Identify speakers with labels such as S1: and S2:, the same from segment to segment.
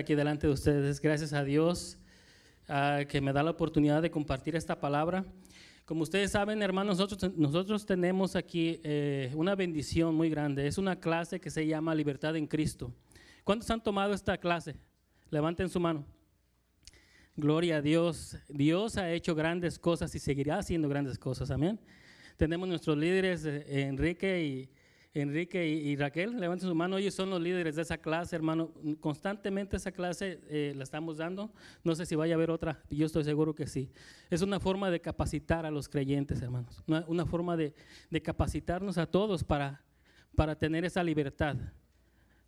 S1: aquí delante de ustedes. Gracias a Dios uh, que me da la oportunidad de compartir esta palabra. Como ustedes saben, hermanos, nosotros, nosotros tenemos aquí eh, una bendición muy grande. Es una clase que se llama Libertad en Cristo. ¿Cuántos han tomado esta clase? Levanten su mano. Gloria a Dios. Dios ha hecho grandes cosas y seguirá haciendo grandes cosas. Amén. Tenemos nuestros líderes, eh, Enrique y Enrique y, Raquel, levanten su mano, ellos son los líderes de esa clase, hermano. Constantemente esa clase eh, la estamos dando. No sé si vaya a haber otra, yo estoy seguro que sí. Es una forma de capacitar a los creyentes, hermanos. Una, forma de, capacitarnos a todos para, para tener esa libertad,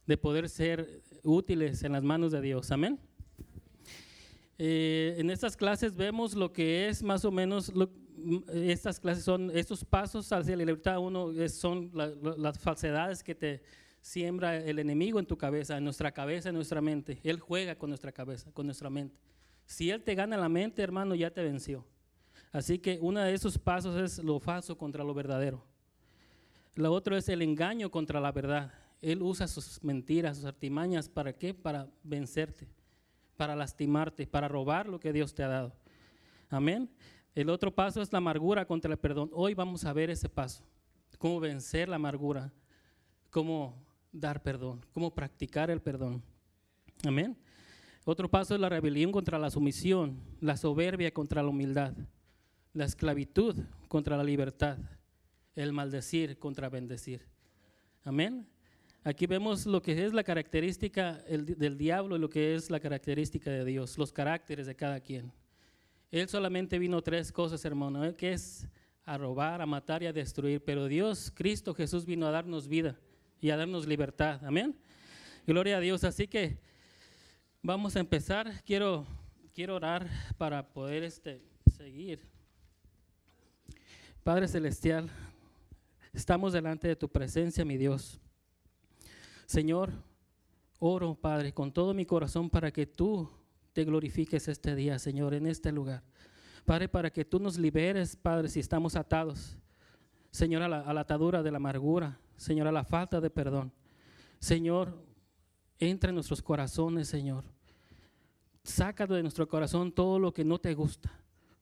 S1: de poder ser útiles en las manos de Dios. Amén. Eh, en estas clases vemos lo que es más o menos lo, estas clases son, estos pasos hacia la libertad, uno son las falsedades que te siembra el enemigo en tu cabeza, en nuestra cabeza, en nuestra mente. Él juega con nuestra cabeza, con nuestra mente. Si Él te gana la mente, hermano, ya te venció. Así que uno de esos pasos es lo falso contra lo verdadero. Lo otro es el engaño contra la verdad. Él usa sus mentiras, sus artimañas, ¿para qué? Para vencerte, para lastimarte, para robar lo que Dios te ha dado. Amén. El otro paso es la amargura contra el perdón. Hoy vamos a ver ese paso. Cómo vencer la amargura, cómo dar perdón, cómo practicar el perdón. Amén. Otro paso es la rebelión contra la sumisión, la soberbia contra la humildad, la esclavitud contra la libertad, el maldecir contra bendecir. Amén. Aquí vemos lo que es la característica del diablo y lo que es la característica de Dios, los caracteres de cada quien. Él solamente vino tres cosas, hermano, ¿eh? que es a robar, a matar y a destruir. Pero Dios, Cristo Jesús vino a darnos vida y a darnos libertad. Amén. Gloria a Dios. Así que vamos a empezar. Quiero, quiero orar para poder este, seguir. Padre Celestial, estamos delante de tu presencia, mi Dios. Señor, oro, Padre, con todo mi corazón para que tú te glorifiques este día, Señor, en este lugar. Padre, para que tú nos liberes, Padre, si estamos atados. Señor, a la, atadura de la amargura, Señor, a la falta de perdón. Señor, entra en nuestros corazones, Señor. Sácalo de nuestro corazón todo lo que no te gusta,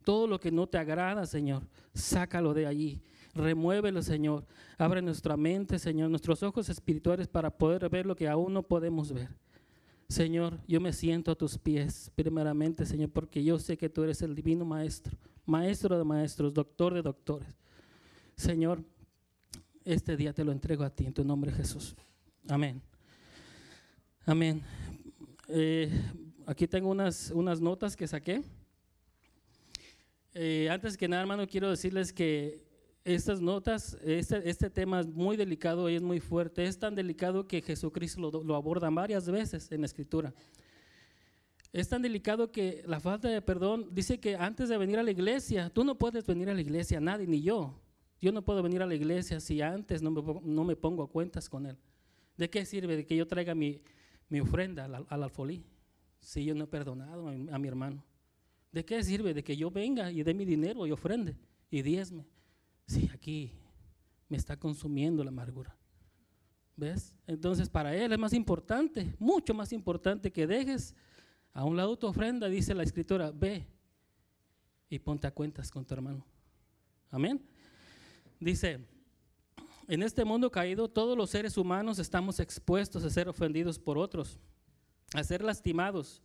S1: todo lo que no te agrada, Señor. Sácalo de allí. Remuévelo, Señor. Abre nuestra mente, Señor, nuestros ojos espirituales para poder ver lo que aún no podemos ver. Señor, yo me siento a tus pies, primeramente, Señor, porque yo sé que tú eres el divino maestro, maestro de maestros, doctor de doctores. Señor, este día te lo entrego a ti en tu nombre, Jesús. Amén. Amén. Eh, aquí tengo unas, unas notas que saqué. Eh, antes que nada, hermano, quiero decirles que estas notas, este, este, tema es muy delicado y es muy fuerte. Es tan delicado que Jesucristo lo, lo aborda varias veces en la Escritura. Es tan delicado que la falta de perdón dice que antes de venir a la iglesia, tú no puedes venir a la iglesia, nadie, ni yo. Yo no puedo venir a la iglesia si antes no me, pongo a cuentas con Él. ¿De qué sirve de que yo traiga mi, ofrenda al, al, alfolí si yo no he perdonado a mi, a mi hermano? ¿De qué sirve de que yo venga y dé mi dinero y ofrende y diezme? Sí, aquí me está consumiendo la amargura. ¿Ves? Entonces para él es más importante, mucho más importante que dejes a un lado tu ofrenda, dice la escritura, ve y ponte a cuentas con tu hermano. Amén. Dice, en este mundo caído todos los seres humanos estamos expuestos a ser ofendidos por otros, a ser lastimados,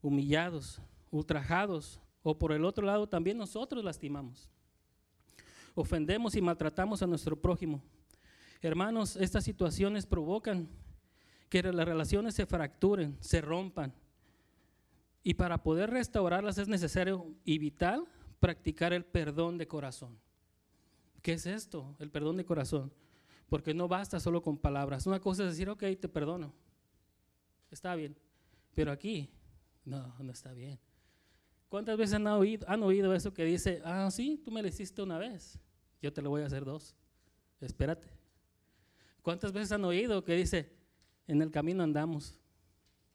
S1: humillados, ultrajados, o por el otro lado también nosotros lastimamos ofendemos y maltratamos a nuestro prójimo. Hermanos, estas situaciones provocan que las relaciones se fracturen, se rompan. Y para poder restaurarlas es necesario y vital practicar el perdón de corazón. ¿Qué es esto? El perdón de corazón. Porque no basta solo con palabras. Una cosa es decir, ok, te perdono. Está bien. Pero aquí, no, no está bien. ¿Cuántas veces han oído, han oído eso que dice, ah, sí, tú me lo hiciste una vez, yo te lo voy a hacer dos, espérate? ¿Cuántas veces han oído que dice, en el camino andamos,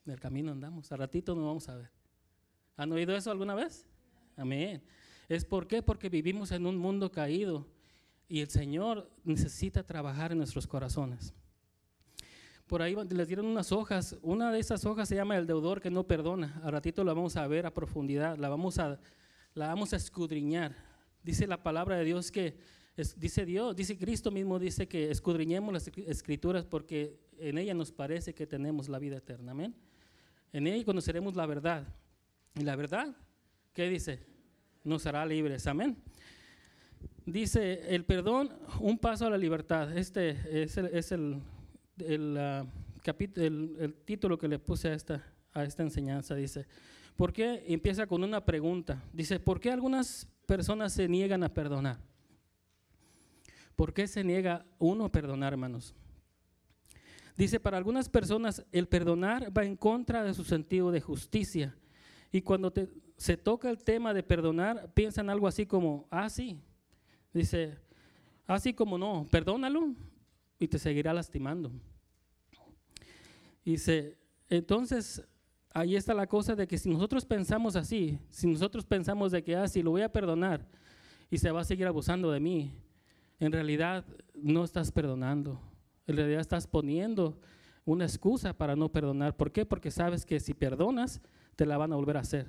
S1: en el camino andamos, a ratito nos vamos a ver? ¿Han oído eso alguna vez? Amén. ¿Es por qué? Porque vivimos en un mundo caído y el Señor necesita trabajar en nuestros corazones. por ahí les dieron unas hojas. Una de esas hojas se llama el deudor que no perdona. A ratito la vamos a ver a profundidad, la vamos a, la vamos a escudriñar. Dice la palabra de Dios que, dice Dios, dice Cristo mismo, dice que escudriñemos las escrituras porque en ella nos parece que tenemos la vida eterna. Amén. En ella conoceremos la verdad. Y la verdad, ¿qué dice? Nos hará libres. Amén. Dice el perdón, un paso a la libertad. Este es es el el, ah, el, título que le puse a esta, a esta enseñanza. Dice, ¿por qué? Empieza con una pregunta. Dice, ¿por qué algunas personas se niegan a perdonar? ¿Por qué se niega uno a perdonar, hermanos? Dice, para algunas personas el perdonar va en contra de su sentido de justicia. Y cuando se toca el tema de perdonar, piensan algo así como, ah, sí. Dice, así como no, perdónalo, y te seguirá lastimando. Dice, entonces, ahí está la cosa de que si nosotros pensamos así, si nosotros pensamos de que, ah, si lo voy a perdonar y se va a seguir abusando de mí, en realidad no estás perdonando. En realidad estás poniendo una excusa para no perdonar. ¿Por qué? Porque sabes que si perdonas, te la van a volver a hacer.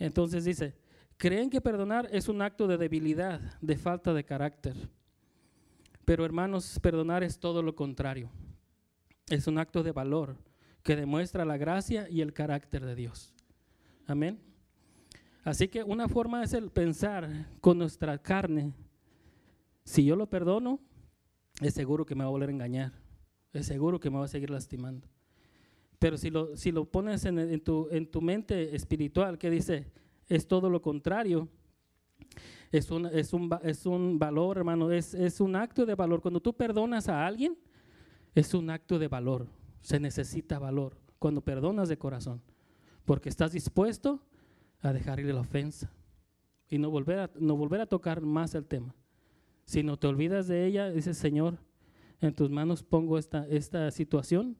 S1: Entonces dice, creen que perdonar es un acto de debilidad, de falta de carácter. Pero hermanos, perdonar es todo lo contrario. Es un acto de valor que demuestra la gracia y el carácter de Dios. Amén. Así que una forma es el pensar con nuestra carne. Si yo lo perdono, es seguro que me va a volver a engañar. Es seguro que me va a seguir lastimando. Pero si lo, si lo pones en, tu, en tu mente espiritual, que dice, es todo lo contrario, es un, es un, es un valor, hermano, es, es un acto de valor. Cuando tú perdonas a alguien, es un acto de valor. Se necesita valor cuando perdonas de corazón, porque estás dispuesto a dejarle la ofensa y no volver a, no volver a tocar más el tema. Si no te olvidas de ella, dices, Señor, en tus manos pongo esta, esta situación,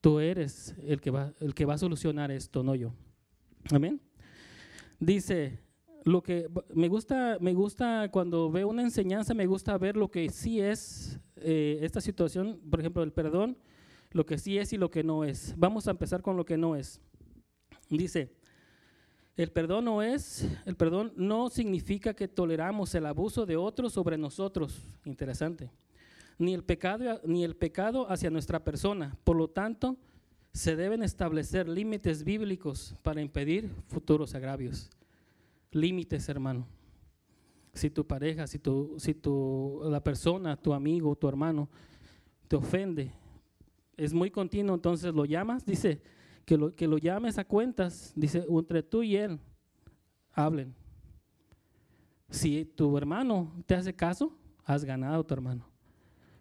S1: tú eres el que, va, el que va a solucionar esto, no yo. Amén. Dice, lo que me gusta, me gusta cuando veo una enseñanza, me gusta ver lo que sí es eh, esta situación, por ejemplo, el perdón, lo que sí es y lo que no es. Vamos a empezar con lo que no es. Dice, el perdón no es, el perdón no significa que toleramos el abuso de otros sobre nosotros. Interesante. Ni el pecado, ni el pecado hacia nuestra persona. Por lo tanto, se deben establecer límites bíblicos para impedir futuros agravios límites, hermano. Si tu pareja, si, tu, si tu, la persona, tu amigo, tu hermano, te ofende, es muy continuo, entonces lo llamas, dice, que lo, que lo llames a cuentas, dice, entre tú y él, hablen. Si tu hermano te hace caso, has ganado tu hermano.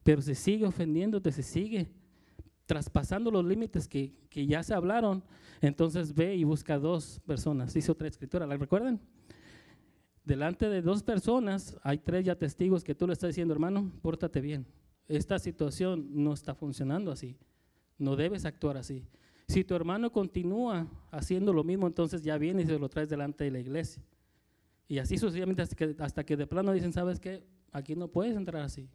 S1: Pero si sigue ofendiéndote, si sigue traspasando los límites que, que, ya se hablaron, entonces ve y busca dos personas. Dice otra escritura, ¿la recuerdan? delante de dos personas, hay tres ya testigos que tú le estás diciendo, hermano, pórtate bien. Esta situación no está funcionando así. No debes actuar así. Si tu hermano continúa haciendo lo mismo, entonces ya viene y se lo traes delante de la iglesia. Y así sucesivamente hasta que, hasta que de plano dicen, ¿sabes qué? Aquí no puedes entrar así.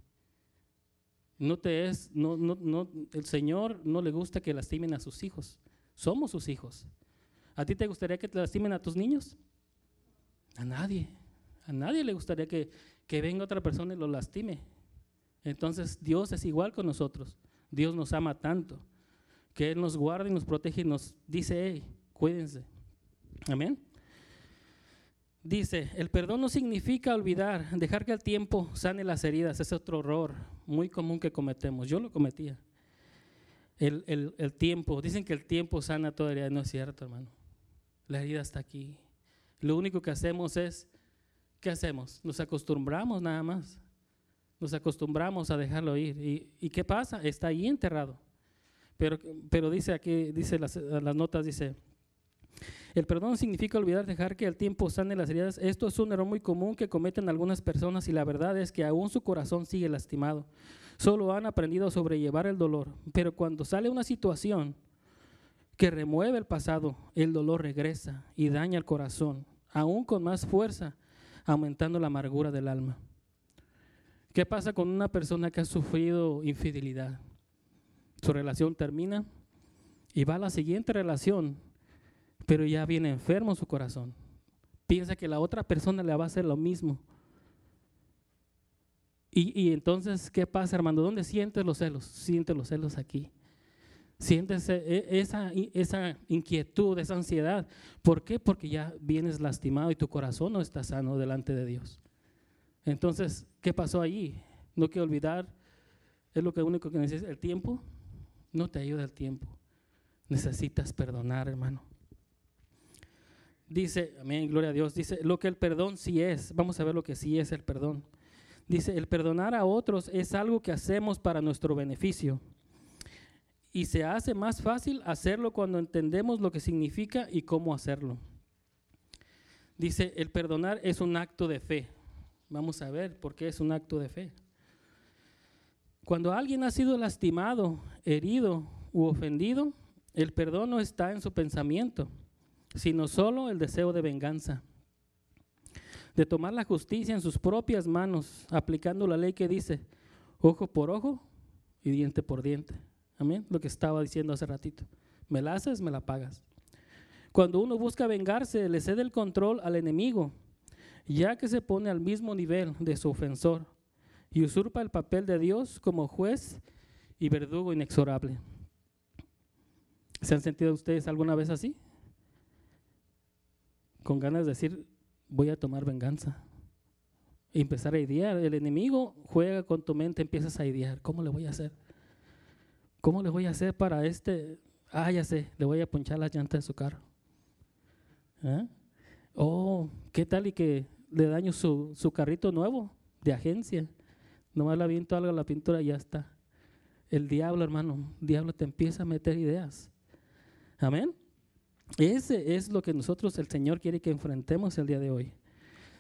S1: No te es, no, no, no, el Señor no le gusta que lastimen a sus hijos. Somos sus hijos. ¿A ti te gustaría que te lastimen a tus niños? A nadie. A nadie le gustaría que, venga otra persona y lo lastime. Entonces Dios es igual con nosotros. Dios nos ama tanto que Él nos guarda y nos protege y nos dice, hey, cuídense. Amén. Dice, el perdón no significa olvidar, dejar que el tiempo sane las heridas. Es otro error muy común que cometemos. Yo lo cometía. El, el tiempo, dicen que el tiempo sana toda herida. No es cierto, hermano. La herida está aquí. Lo único que hacemos es ¿qué hacemos? Nos acostumbramos nada más. Nos acostumbramos a dejarlo ir. ¿Y, qué pasa? Está ahí enterrado. Pero, pero dice aquí, dice las, las notas, dice, el perdón significa olvidar, dejar que el tiempo sane las heridas. Esto es un error muy común que cometen algunas personas y la verdad es que aún su corazón sigue lastimado. Solo han aprendido a sobrellevar el dolor. Pero cuando sale una situación que remueve el pasado, el dolor regresa y daña el corazón, aún con más fuerza aumentando la amargura del alma. ¿Qué pasa con una persona que ha sufrido infidelidad? su relación termina y va a la siguiente relación, pero ya viene enfermo su corazón. Piensa que la otra persona le va a hacer lo mismo. Y, entonces, ¿qué pasa, hermano? ¿Dónde sientes los celos? Sientes los celos aquí. Sientes e, esa, esa inquietud, esa ansiedad. ¿Por qué? Porque ya vienes lastimado y tu corazón no está sano delante de Dios. Entonces, ¿qué pasó allí? No quiero olvidar, es lo que único que necesitas, el tiempo. No te ayuda el tiempo. Necesitas perdonar, hermano. Dice, amén, gloria a Dios, dice lo que el perdón sí es. Vamos a ver lo que sí es el perdón. Dice, el perdonar a otros es algo que hacemos para nuestro beneficio. Y se hace más fácil hacerlo cuando entendemos lo que significa y cómo hacerlo. Dice, el perdonar es un acto de fe. Vamos a ver por qué es un acto de fe. Cuando alguien ha sido lastimado, herido u ofendido, el perdón no está en su pensamiento, sino solo el deseo de venganza de tomar la justicia en sus propias manos, aplicando la ley que dice ojo por ojo y diente por diente. Amén, lo que estaba diciendo hace ratito. Me la haces, me la pagas. Cuando uno busca vengarse, le cede el control al enemigo, ya que se pone al mismo nivel de su ofensor y usurpa el papel de Dios como juez y verdugo inexorable. ¿Se han sentido ustedes alguna vez así? Con ganas de decir, voy a tomar venganza. Y empezar a idear. El enemigo juega con tu mente, empiezas a idear. ¿Cómo le voy a hacer? ¿Cómo le voy a hacer para este? Ah, ya sé, le voy a ponchar las llantas de su carro. ¿Eh? Oh, ¿qué tal y que le daño su, su carrito nuevo de agencia? Nomás la viento algo la pintura y ya está. El diablo, hermano, el diablo te empieza a meter ideas. Amén. Ese es lo que nosotros, el Señor, quiere que enfrentemos el día de hoy.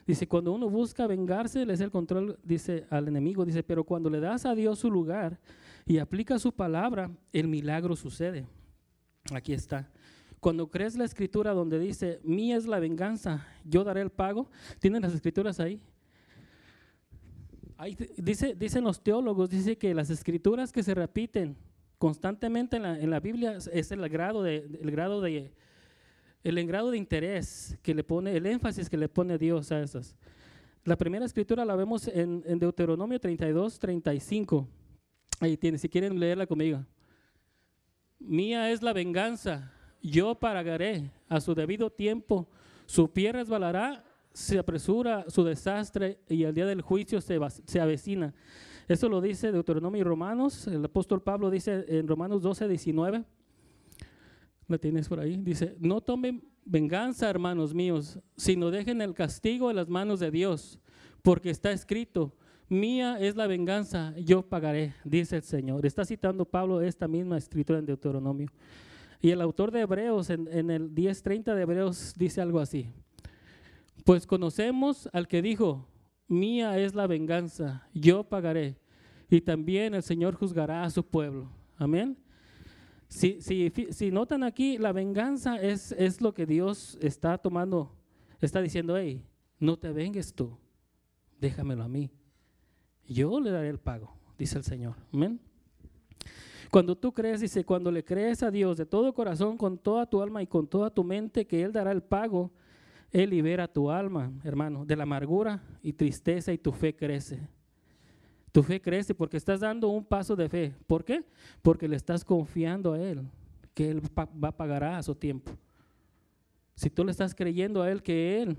S1: Dice, cuando uno busca vengarse, le es el control, dice al enemigo, dice, pero cuando le das a Dios su lugar y aplica su palabra, el milagro sucede. Aquí está. Cuando crees la escritura donde dice, mía es la venganza, yo daré el pago, ¿tienen las escrituras ahí? ahí dice, dicen los teólogos, dice que las escrituras que se repiten constantemente en la, en la Biblia es el grado de, el grado de el grado de interés que le pone, el énfasis que le pone Dios a esas. La primera escritura la vemos en, Deuteronomio 32, 35. Ahí tiene, si quieren leerla conmigo. Mía es la venganza, yo pagaré a su debido tiempo. Su pie resbalará, se apresura su desastre y el día del juicio se, se avecina. Eso lo dice Deuteronomio y Romanos. El apóstol Pablo dice en Romanos 12, 19 la tienes por ahí, dice, no tomen venganza, hermanos míos, sino dejen el castigo en las manos de Dios, porque está escrito, mía es la venganza, yo pagaré, dice el Señor. Está citando Pablo esta misma escritura en Deuteronomio. Y el autor de Hebreos, en, el 10.30 de Hebreos, dice algo así. Pues conocemos al que dijo, mía es la venganza, yo pagaré. Y también el Señor juzgará a su pueblo. Amén. Si, si, si notan aquí, la venganza es, es lo que Dios está tomando, está diciendo, hey, no te vengues tú, déjamelo a mí. Yo le daré el pago, dice el Señor. Amén. Cuando tú crees, dice, cuando le crees a Dios de todo corazón, con toda tu alma y con toda tu mente, que Él dará el pago, Él libera tu alma, hermano, de la amargura y tristeza y tu fe crece. Tu fe crece porque estás dando un paso de fe. ¿Por qué? Porque le estás confiando a Él, que Él va a pagar a su tiempo. Si tú le estás creyendo a Él que Él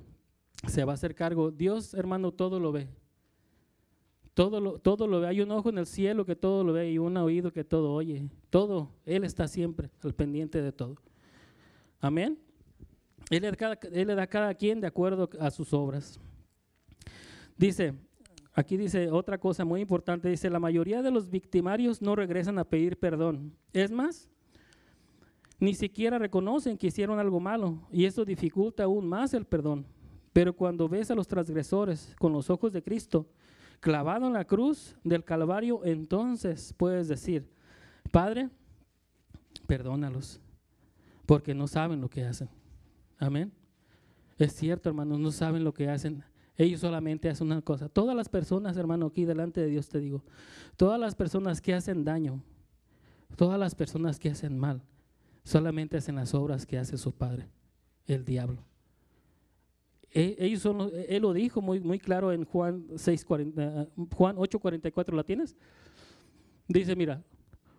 S1: se va a hacer cargo, Dios, hermano, todo lo ve. Todo lo, todo lo ve. Hay un ojo en el cielo que todo lo ve y un oído que todo oye. Todo. Él está siempre al pendiente de todo. Amén. Él él le da a cada quien de acuerdo a sus obras. Dice, Aquí dice otra cosa muy importante, dice, la mayoría de los victimarios no regresan a pedir perdón. Es más, ni siquiera reconocen que hicieron algo malo y eso dificulta aún más el perdón. Pero cuando ves a los transgresores con los ojos de Cristo clavado en la cruz del Calvario, entonces puedes decir, Padre, perdónalos, porque no saben lo que hacen. Amén. Es cierto, hermanos, no saben lo que hacen. Ellos solamente hacen una cosa. Todas las personas, hermano, aquí delante de Dios te digo, todas las personas que hacen daño, Todas las personas que hacen mal solamente hacen las obras que hace su padre, el diablo. E, ellos son, él lo dijo muy, muy claro en Juan, 6, Juan 8:44, ¿la tienes? Dice, mira,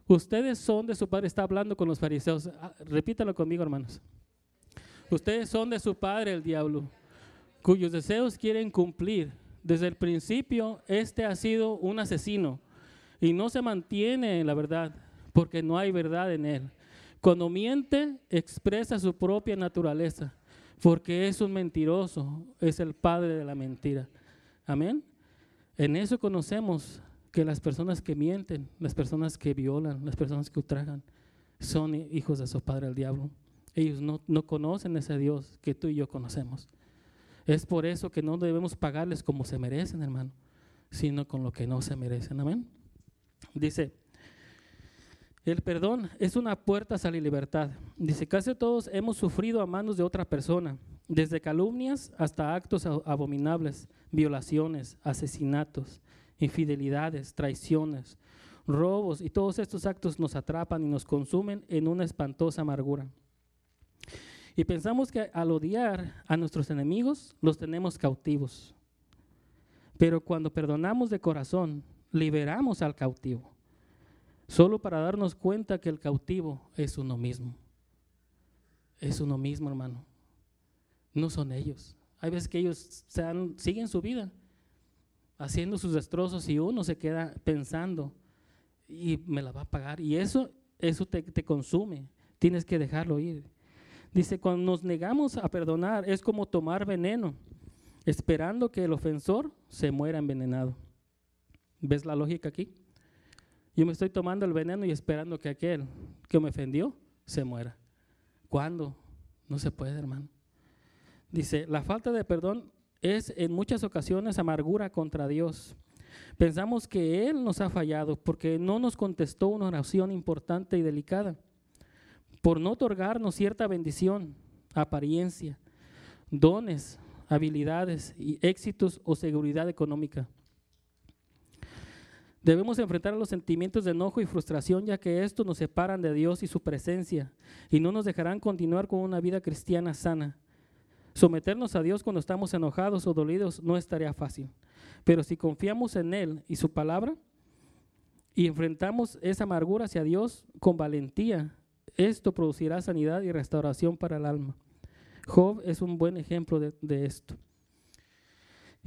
S1: ustedes son de su padre, está hablando con los fariseos. Ah, repítalo conmigo, hermanos. Ustedes son de su padre, el diablo, cuyos deseos quieren cumplir. Desde el principio, este ha sido un asesino y no se mantiene en la verdad, porque no hay verdad en él. Cuando miente, expresa su propia naturaleza, porque es un mentiroso, es el padre de la mentira. Amén. En eso conocemos que las personas que mienten, las personas que violan, las personas que ultrajan, son hijos de su padre el diablo. Ellos no, no conocen ese Dios que tú y yo conocemos. Es por eso que no debemos pagarles como se merecen, hermano, sino con lo que no se merecen. Amén. Dice, el perdón es una puerta hacia la libertad. Dice, casi todos hemos sufrido a manos de otra persona, desde calumnias hasta actos abominables, violaciones, asesinatos, infidelidades, traiciones, robos, y todos estos actos nos atrapan y nos consumen en una espantosa amargura. Y pensamos que al odiar a nuestros enemigos, los tenemos cautivos. Pero cuando perdonamos de corazón, liberamos al cautivo, solo para darnos cuenta que el cautivo es uno mismo. Es uno mismo, hermano. No son ellos. Hay veces que ellos siguen su vida haciendo sus destrozos y uno se queda pensando y me la va a pagar. Y eso, eso te, te consume. Tienes que dejarlo ir. Dice, cuando nos negamos a perdonar es como tomar veneno, esperando que el ofensor se muera envenenado. ¿Ves la lógica aquí? Yo me estoy tomando el veneno y esperando que aquel que me ofendió se muera. ¿Cuándo? No se puede, hermano. Dice, la falta de perdón es en muchas ocasiones amargura contra Dios. Pensamos que Él nos ha fallado porque no nos contestó una oración importante y delicada por no otorgarnos cierta bendición, apariencia, dones, habilidades y éxitos o seguridad económica. Debemos enfrentar los sentimientos de enojo y frustración ya que estos nos separan de Dios y su presencia y no nos dejarán continuar con una vida cristiana sana. Someternos a Dios cuando estamos enojados o dolidos no estaría fácil, pero si confiamos en Él y su palabra y enfrentamos esa amargura hacia Dios con valentía, esto producirá sanidad y restauración para el alma. Job es un buen ejemplo de, esto.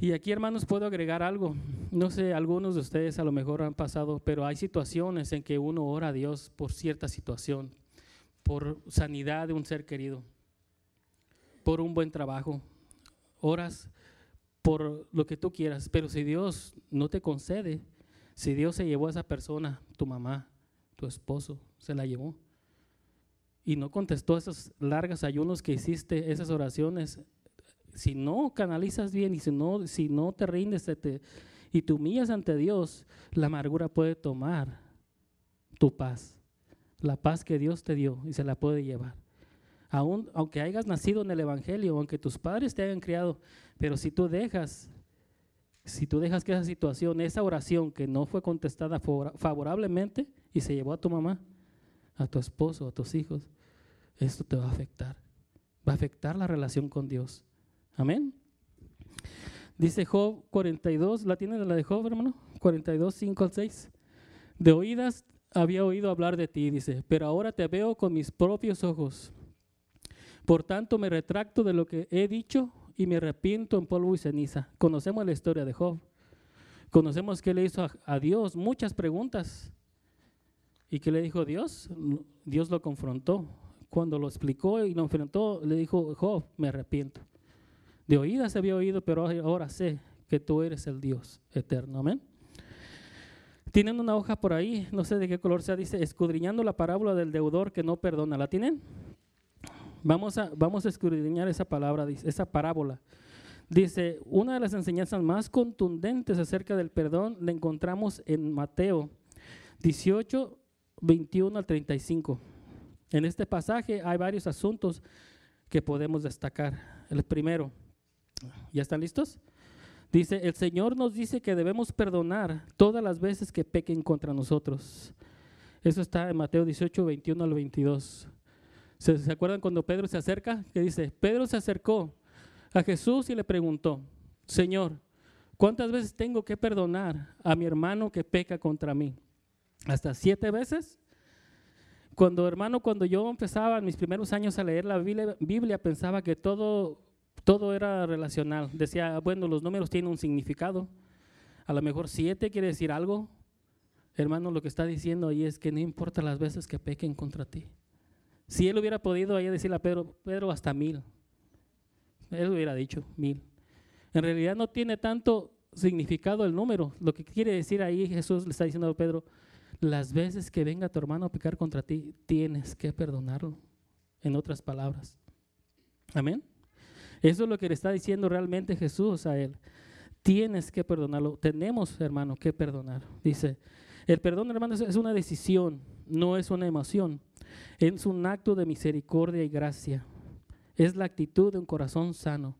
S1: Y aquí, hermanos, puedo agregar algo. No sé, algunos de ustedes a lo mejor han pasado, pero hay situaciones en que uno ora a Dios por cierta situación, por sanidad de un ser querido, por un buen trabajo. Oras por lo que tú quieras, pero si Dios no te concede, si Dios se llevó a esa persona, tu mamá, tu esposo, se la llevó y no contestó esos largos ayunos que hiciste, esas oraciones, si no canalizas bien y si no, si no te rindes te, y te humillas ante Dios, la amargura puede tomar tu paz, la paz que Dios te dio y se la puede llevar. Aún, aunque hayas nacido en el Evangelio, aunque tus padres te hayan criado, pero si tú dejas, si tú dejas que esa situación, esa oración que no fue contestada favorablemente y se llevó a tu mamá, a tu esposo, a tus hijos, esto te va a afectar. Va a afectar la relación con Dios. Amén. Dice Job 42, ¿la tiene la de Job, hermano? 42, 5 al 6. De oídas había oído hablar de ti, dice, pero ahora te veo con mis propios ojos. Por tanto, me retracto de lo que he dicho y me arrepiento en polvo y ceniza. Conocemos la historia de Job. Conocemos que le hizo a, a Dios muchas preguntas. ¿Y qué le dijo Dios? Dios lo confrontó cuando lo explicó y lo enfrentó, le dijo, Job, me arrepiento. De oídas había oído, pero ahora sé que tú eres el Dios eterno. Amén. Tienen una hoja por ahí, no sé de qué color sea, dice, escudriñando la parábola del deudor que no perdona. ¿La tienen? Vamos a, vamos a escudriñar esa palabra, esa parábola. Dice, una de las enseñanzas más contundentes acerca del perdón la encontramos en Mateo 18, 21 al 35. En este pasaje hay varios asuntos que podemos destacar. El primero, ¿ya están listos? Dice, el Señor nos dice que debemos perdonar todas las veces que pequen contra nosotros. Eso está en Mateo 18, 21 al 22. ¿Se, ¿Se acuerdan cuando Pedro se acerca? Que dice, Pedro se acercó a Jesús y le preguntó, Señor, ¿cuántas veces tengo que perdonar a mi hermano que peca contra mí? ¿Hasta siete veces? Cuando, hermano, cuando yo empezaba en mis primeros años a leer la Biblia, pensaba que todo, todo era relacional. Decía, bueno, los números tienen un significado. A lo mejor siete quiere decir algo. Hermano, lo que está diciendo ahí es que no importa las veces que pequen contra ti. Si él hubiera podido ahí decirle a Pedro, Pedro, hasta mil. Él hubiera dicho mil. En realidad no tiene tanto significado el número. Lo que quiere decir ahí Jesús le está diciendo a Pedro, las veces que venga tu hermano a pecar contra ti, tienes que perdonarlo. En otras palabras. Amén. Eso es lo que le está diciendo realmente Jesús a él. Tienes que perdonarlo. Tenemos, hermano, que perdonar. Dice, el perdón, hermano, es una decisión, no es una emoción. Es un acto de misericordia y gracia. Es la actitud de un corazón sano.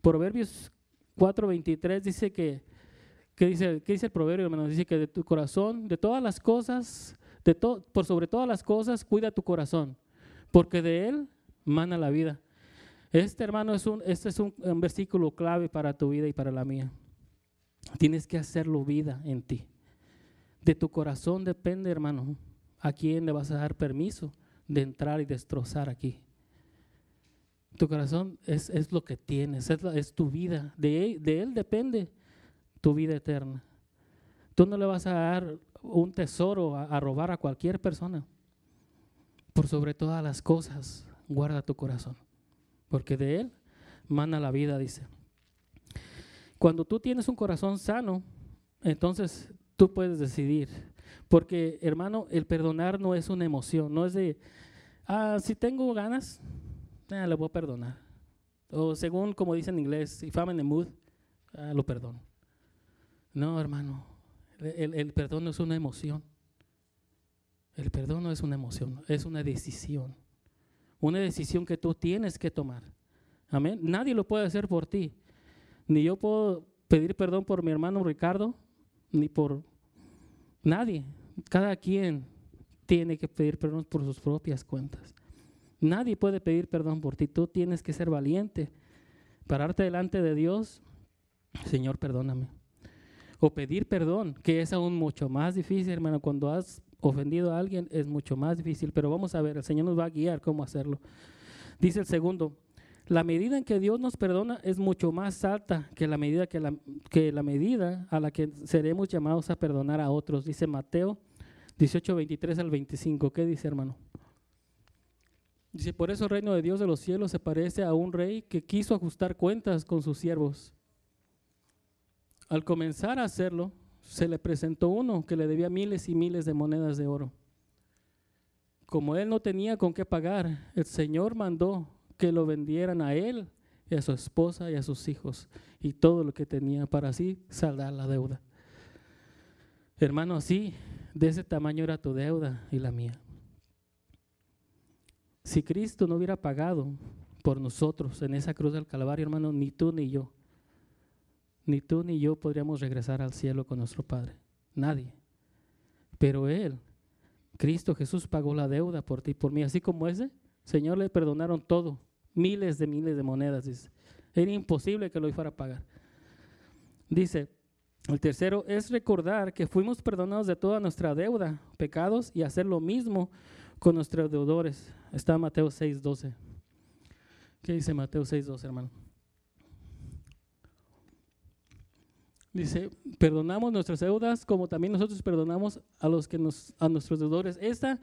S1: Proverbios 4:23 dice que ¿Qué dice, qué dice el proverbio, hermano? Dice que de tu corazón, de todas las cosas, de por sobre todas las cosas, cuida tu corazón, porque de él mana la vida. Este, hermano, es un, este es un, versículo clave para tu vida y para la mía. Tienes que hacerlo vida en ti. De tu corazón depende, hermano, a quién le vas a dar permiso de entrar y destrozar aquí. Tu corazón es, es lo que tienes, es, es tu vida. De, de él depende tu vida eterna. Tú no le vas a dar un tesoro a, robar a cualquier persona. Por sobre todas las cosas, guarda tu corazón, porque de él mana la vida, dice. Cuando tú tienes un corazón sano, entonces tú puedes decidir. Porque, hermano, el perdonar no es una emoción, no es de, ah, si tengo ganas, eh, le voy a perdonar. O según como dice en inglés, if I'm in the mood, ah, lo perdono. No, hermano, el, perdón no es una emoción. El perdón no es una emoción, es una decisión. Una decisión que tú tienes que tomar. Amén. Nadie lo puede hacer por ti. Ni yo puedo pedir perdón por mi hermano Ricardo, ni por nadie. Cada quien tiene que pedir perdón por sus propias cuentas. Nadie puede pedir perdón por ti. Tú tienes que ser valiente. Pararte delante de Dios. Señor, perdóname o pedir perdón, que es aún mucho más difícil, hermano. Cuando has ofendido a alguien es mucho más difícil, pero vamos a ver, el Señor nos va a guiar cómo hacerlo. Dice el segundo, la medida en que Dios nos perdona es mucho más alta que la medida que la, que la medida a la que seremos llamados a perdonar a otros. Dice Mateo 18, 23 al 25. ¿Qué dice, hermano? Dice, por eso el reino de Dios de los cielos se parece a un rey que quiso ajustar cuentas con sus siervos. Al comenzar a hacerlo, se le presentó uno que le debía miles y miles de monedas de oro. Como él no tenía con qué pagar, el Señor mandó que lo vendieran a él y a su esposa y a sus hijos y todo lo que tenía para así saldar la deuda. Hermano, así, de ese tamaño era tu deuda y la mía. Si Cristo no hubiera pagado por nosotros en esa cruz del Calvario, hermano, ni tú ni yo ni tú ni yo podríamos regresar al cielo con nuestro Padre. Nadie. Pero Él, Cristo Jesús, pagó la deuda por ti y por mí. Así como ese, Señor le perdonaron todo. Miles de miles de monedas. Dice. Era imposible que lo fuera a pagar. Dice, el tercero es recordar que fuimos perdonados de toda nuestra deuda, pecados, y hacer lo mismo con nuestros deudores. Está Mateo 6.12. ¿Qué dice Mateo 6.12, hermano? Dice, perdonamos nuestras deudas como también nosotros perdonamos a los que nos, a nuestros deudores. Esta,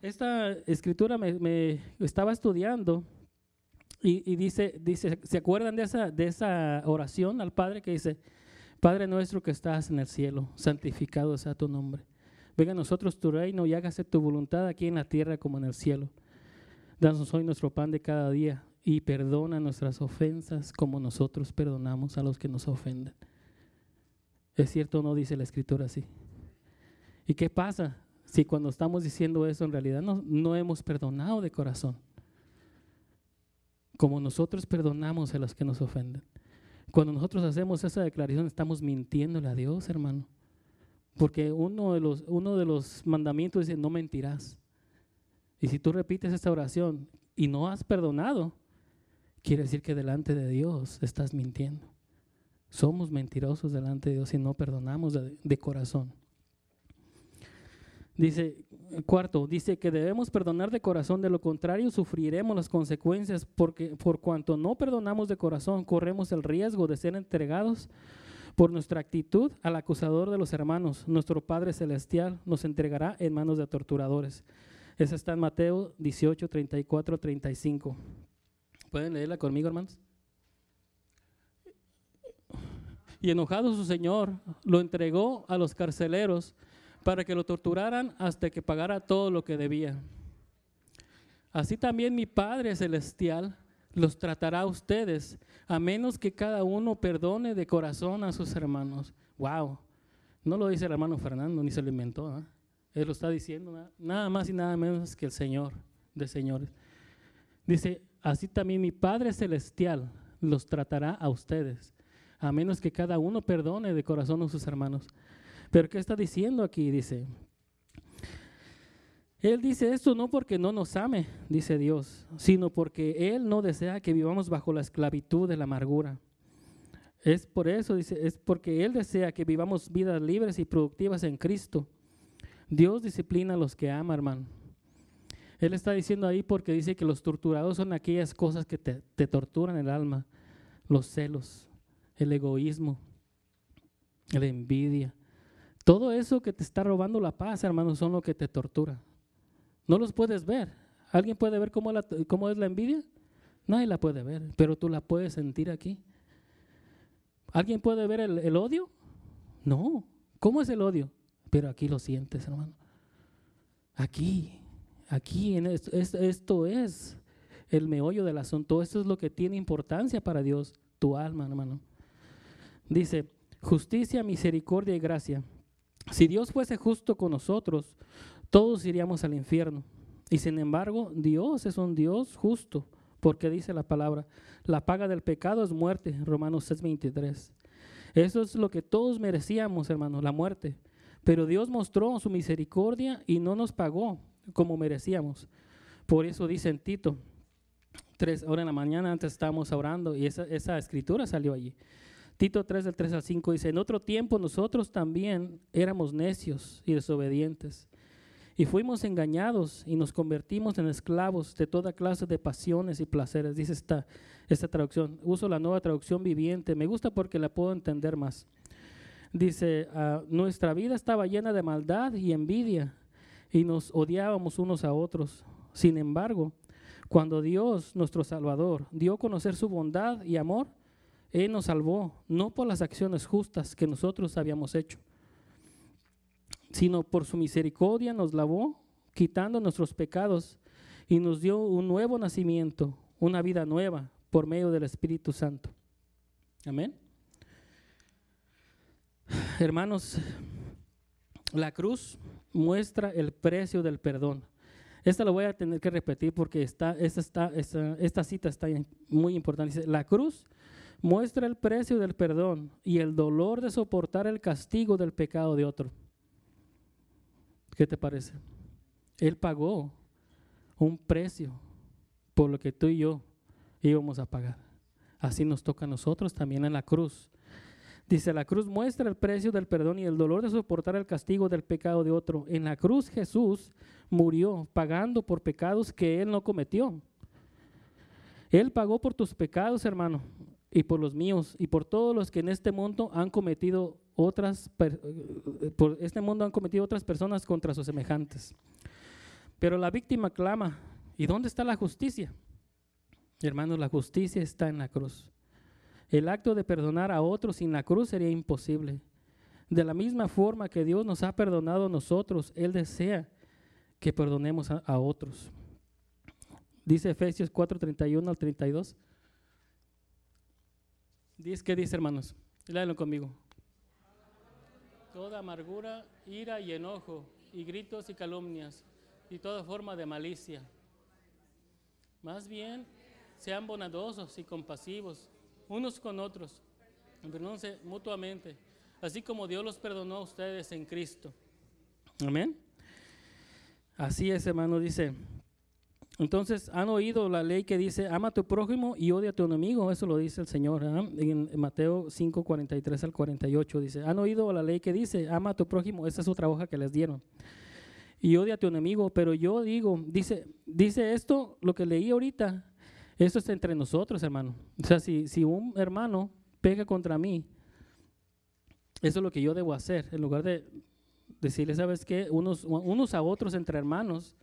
S1: esta escritura me, estaba estudiando y, dice, dice, ¿se acuerdan de esa, de esa oración al Padre que dice, Padre nuestro que estás en el cielo, santificado sea tu nombre. Venga a nosotros tu reino y hágase tu voluntad aquí en la tierra como en el cielo. Danos hoy nuestro pan de cada día y perdona nuestras ofensas como nosotros perdonamos a los que nos ofenden. ¿Es cierto no dice la escritura así? ¿Y qué pasa si cuando estamos diciendo eso en realidad no, no hemos perdonado de corazón? Como nosotros perdonamos a los que nos ofenden. Cuando nosotros hacemos esa declaración estamos mintiéndole a Dios, hermano. Porque uno de los, uno de los mandamientos dice, no mentirás. Y si tú repites esta oración y no has perdonado, quiere decir que delante de Dios estás mintiendo. Somos mentirosos delante de Dios y no perdonamos de, corazón. Dice, cuarto, dice que debemos perdonar de corazón, de lo contrario sufriremos las consecuencias porque por cuanto no perdonamos de corazón, corremos el riesgo de ser entregados por nuestra actitud al acusador de los hermanos. Nuestro Padre Celestial nos entregará en manos de torturadores. Esa está en Mateo 18, 34, 35. ¿Pueden leerla conmigo, hermanos? Y enojado su señor, lo entregó a los carceleros para que lo torturaran hasta que pagara todo lo que debía. Así también mi Padre Celestial los tratará a ustedes, a menos que cada uno perdone de corazón a sus hermanos. Wow, no lo dice el hermano Fernando, ni se lo inventó. ¿eh? Él lo está diciendo nada más y nada menos que el Señor de señores. Dice, así también mi Padre Celestial los tratará a ustedes, a menos que cada uno perdone de corazón a sus hermanos. Pero ¿qué está diciendo aquí? Dice, Él dice esto no porque no nos ame, dice Dios, sino porque Él no desea que vivamos bajo la esclavitud de la amargura. Es por eso, dice, es porque Él desea que vivamos vidas libres y productivas en Cristo. Dios disciplina a los que ama, hermano. Él está diciendo ahí porque dice que los torturados son aquellas cosas que te, te torturan el alma, los celos, el egoísmo, la envidia. Todo eso que te está robando la paz, hermano, son lo que te tortura. No los puedes ver. ¿Alguien puede ver cómo, es la envidia? Nadie la puede ver, pero tú la puedes sentir aquí. ¿Alguien puede ver el, odio? No. ¿Cómo es el odio? Pero aquí lo sientes, hermano. Aquí, aquí, en esto, esto es el meollo del asunto. Esto es lo que tiene importancia para Dios, tu alma, hermano. Dice, justicia, misericordia y gracia. Si Dios fuese justo con nosotros, todos iríamos al infierno. Y sin embargo, Dios es un Dios justo, porque dice la palabra, la paga del pecado es muerte, Romanos 6:23. Eso es lo que todos merecíamos, hermanos, la muerte. Pero Dios mostró su misericordia y no nos pagó como merecíamos. Por eso dice en Tito, tres horas en la mañana, antes estábamos orando y esa, esa escritura salió allí. Tito 3 del 3 al 5 dice, en otro tiempo nosotros también éramos necios y desobedientes. Y fuimos engañados y nos convertimos en esclavos de toda clase de pasiones y placeres. Dice esta, esta traducción. Uso la nueva traducción viviente. Me gusta porque la puedo entender más. Dice, ah, nuestra vida estaba llena de maldad y envidia y nos odiábamos unos a otros. Sin embargo, cuando Dios, nuestro Salvador, dio a conocer su bondad y amor, él nos salvó, no por las acciones justas que nosotros habíamos hecho, sino por su misericordia nos lavó, quitando nuestros pecados y nos dio un nuevo nacimiento, una vida nueva por medio del Espíritu Santo. Amén. Hermanos, la cruz muestra el precio del perdón. Esta lo voy a tener que repetir porque esta, esta, esta, esta cita está muy importante. la cruz muestra el precio del perdón y el dolor de soportar el castigo del pecado de otro. ¿Qué te parece? Él pagó un precio por lo que tú y yo íbamos a pagar. Así nos toca a nosotros también en la cruz. Dice, la cruz muestra el precio del perdón y el dolor de soportar el castigo del pecado de otro. En la cruz Jesús murió pagando por pecados que él no cometió. Él pagó por tus pecados, hermano y por los míos y por todos los que en este mundo han cometido otras eh, por este mundo han cometido otras personas contra sus semejantes. Pero la víctima clama, ¿y dónde está la justicia? Hermanos, la justicia está en la cruz. El acto de perdonar a otros sin la cruz sería imposible. De la misma forma que Dios nos ha perdonado a nosotros, Él desea que perdonemos a, a otros. Dice Efesios 4, 31 al 32. Dice, ¿Qué dice, hermanos? Léanlo conmigo. Toda amargura, ira y enojo, y gritos y calumnias, y toda forma de malicia. Más bien, sean bondadosos y compasivos unos con otros, perdónense mutuamente, así como Dios los perdonó a ustedes en Cristo. Amén. Así es, hermano, dice. Entonces, han oído la ley que dice, ama a tu prójimo y odia a tu enemigo. Eso lo dice el Señor ¿ah? en Mateo 5, 43 al 48. Dice, han oído la ley que dice, ama a tu prójimo. Esa es otra hoja que les dieron. Y odia a tu enemigo. Pero yo digo, dice, dice esto, lo que leí ahorita, esto es entre nosotros, hermano. O sea, si, si un hermano pega contra mí, eso es lo que yo debo hacer. En lugar de decirle, ¿sabes qué? Unos, unos a otros entre hermanos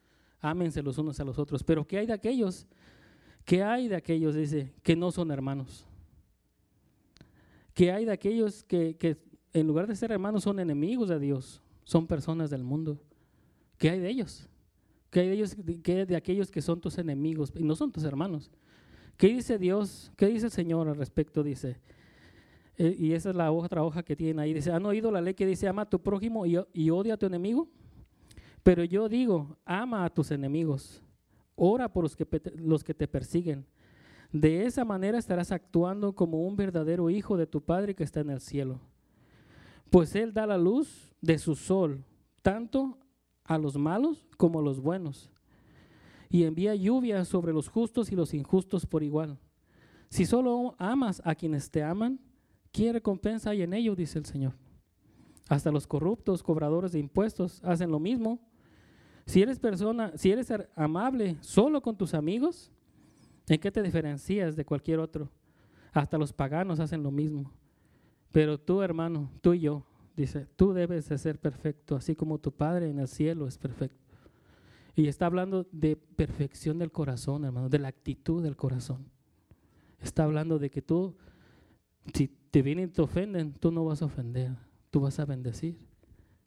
S1: ámense los unos a los otros. Pero ¿qué hay de aquellos? ¿Qué hay de aquellos, dice, que no son hermanos? ¿Qué hay de aquellos que, que en lugar de ser hermanos son enemigos de Dios? Son personas del mundo. ¿Qué hay de ellos? ¿Qué hay de ellos? ¿Qué de aquellos que son tus enemigos y no son tus hermanos? ¿Qué dice Dios? ¿Qué dice el Señor al respecto? Dice, eh, y esa es la otra hoja que tienen ahí. Dice, ¿han oído la ley que dice ama a tu prójimo y, y odia a tu enemigo? Pero yo digo, ama a tus enemigos, ora por los que, los que te persiguen. De esa manera estarás actuando como un verdadero hijo de tu Padre que está en el cielo. Pues Él da la luz de su sol, tanto a los malos como a los buenos, y envía lluvia sobre los justos y los injustos por igual. Si solo amas a quienes te aman, ¿qué recompensa hay en ello? dice el Señor. Hasta los corruptos, cobradores de impuestos, hacen lo mismo. Si eres persona, si eres amable solo con tus amigos, ¿en qué te diferencias de cualquier otro? Hasta los paganos hacen lo mismo. Pero tú, hermano, tú y yo, dice, tú debes de ser perfecto, así como tu Padre en el cielo es perfecto. Y está hablando de perfección del corazón, hermano, de la actitud del corazón. Está hablando de que tú, si te vienen y te ofenden, tú no vas a ofender, tú vas a bendecir.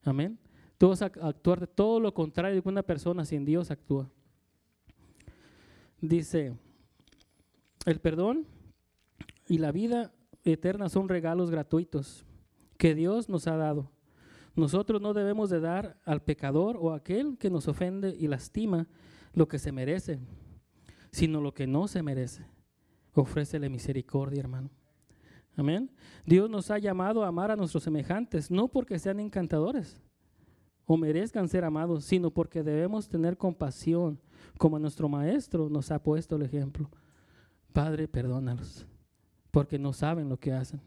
S1: Amén. Tú vas a actuar de todo lo contrario que una persona sin Dios actúa. Dice, el perdón y la vida eterna son regalos gratuitos que Dios nos ha dado. Nosotros no debemos de dar al pecador o a aquel que nos ofende y lastima lo que se merece, sino lo que no se merece. Ofrécele misericordia, hermano. Amén. Dios nos ha llamado a amar a nuestros semejantes, no porque sean encantadores, o merezcan ser amados, sino porque debemos tener compasión, como nuestro Maestro nos ha puesto el ejemplo. Padre, perdónalos, porque no saben lo que hacen.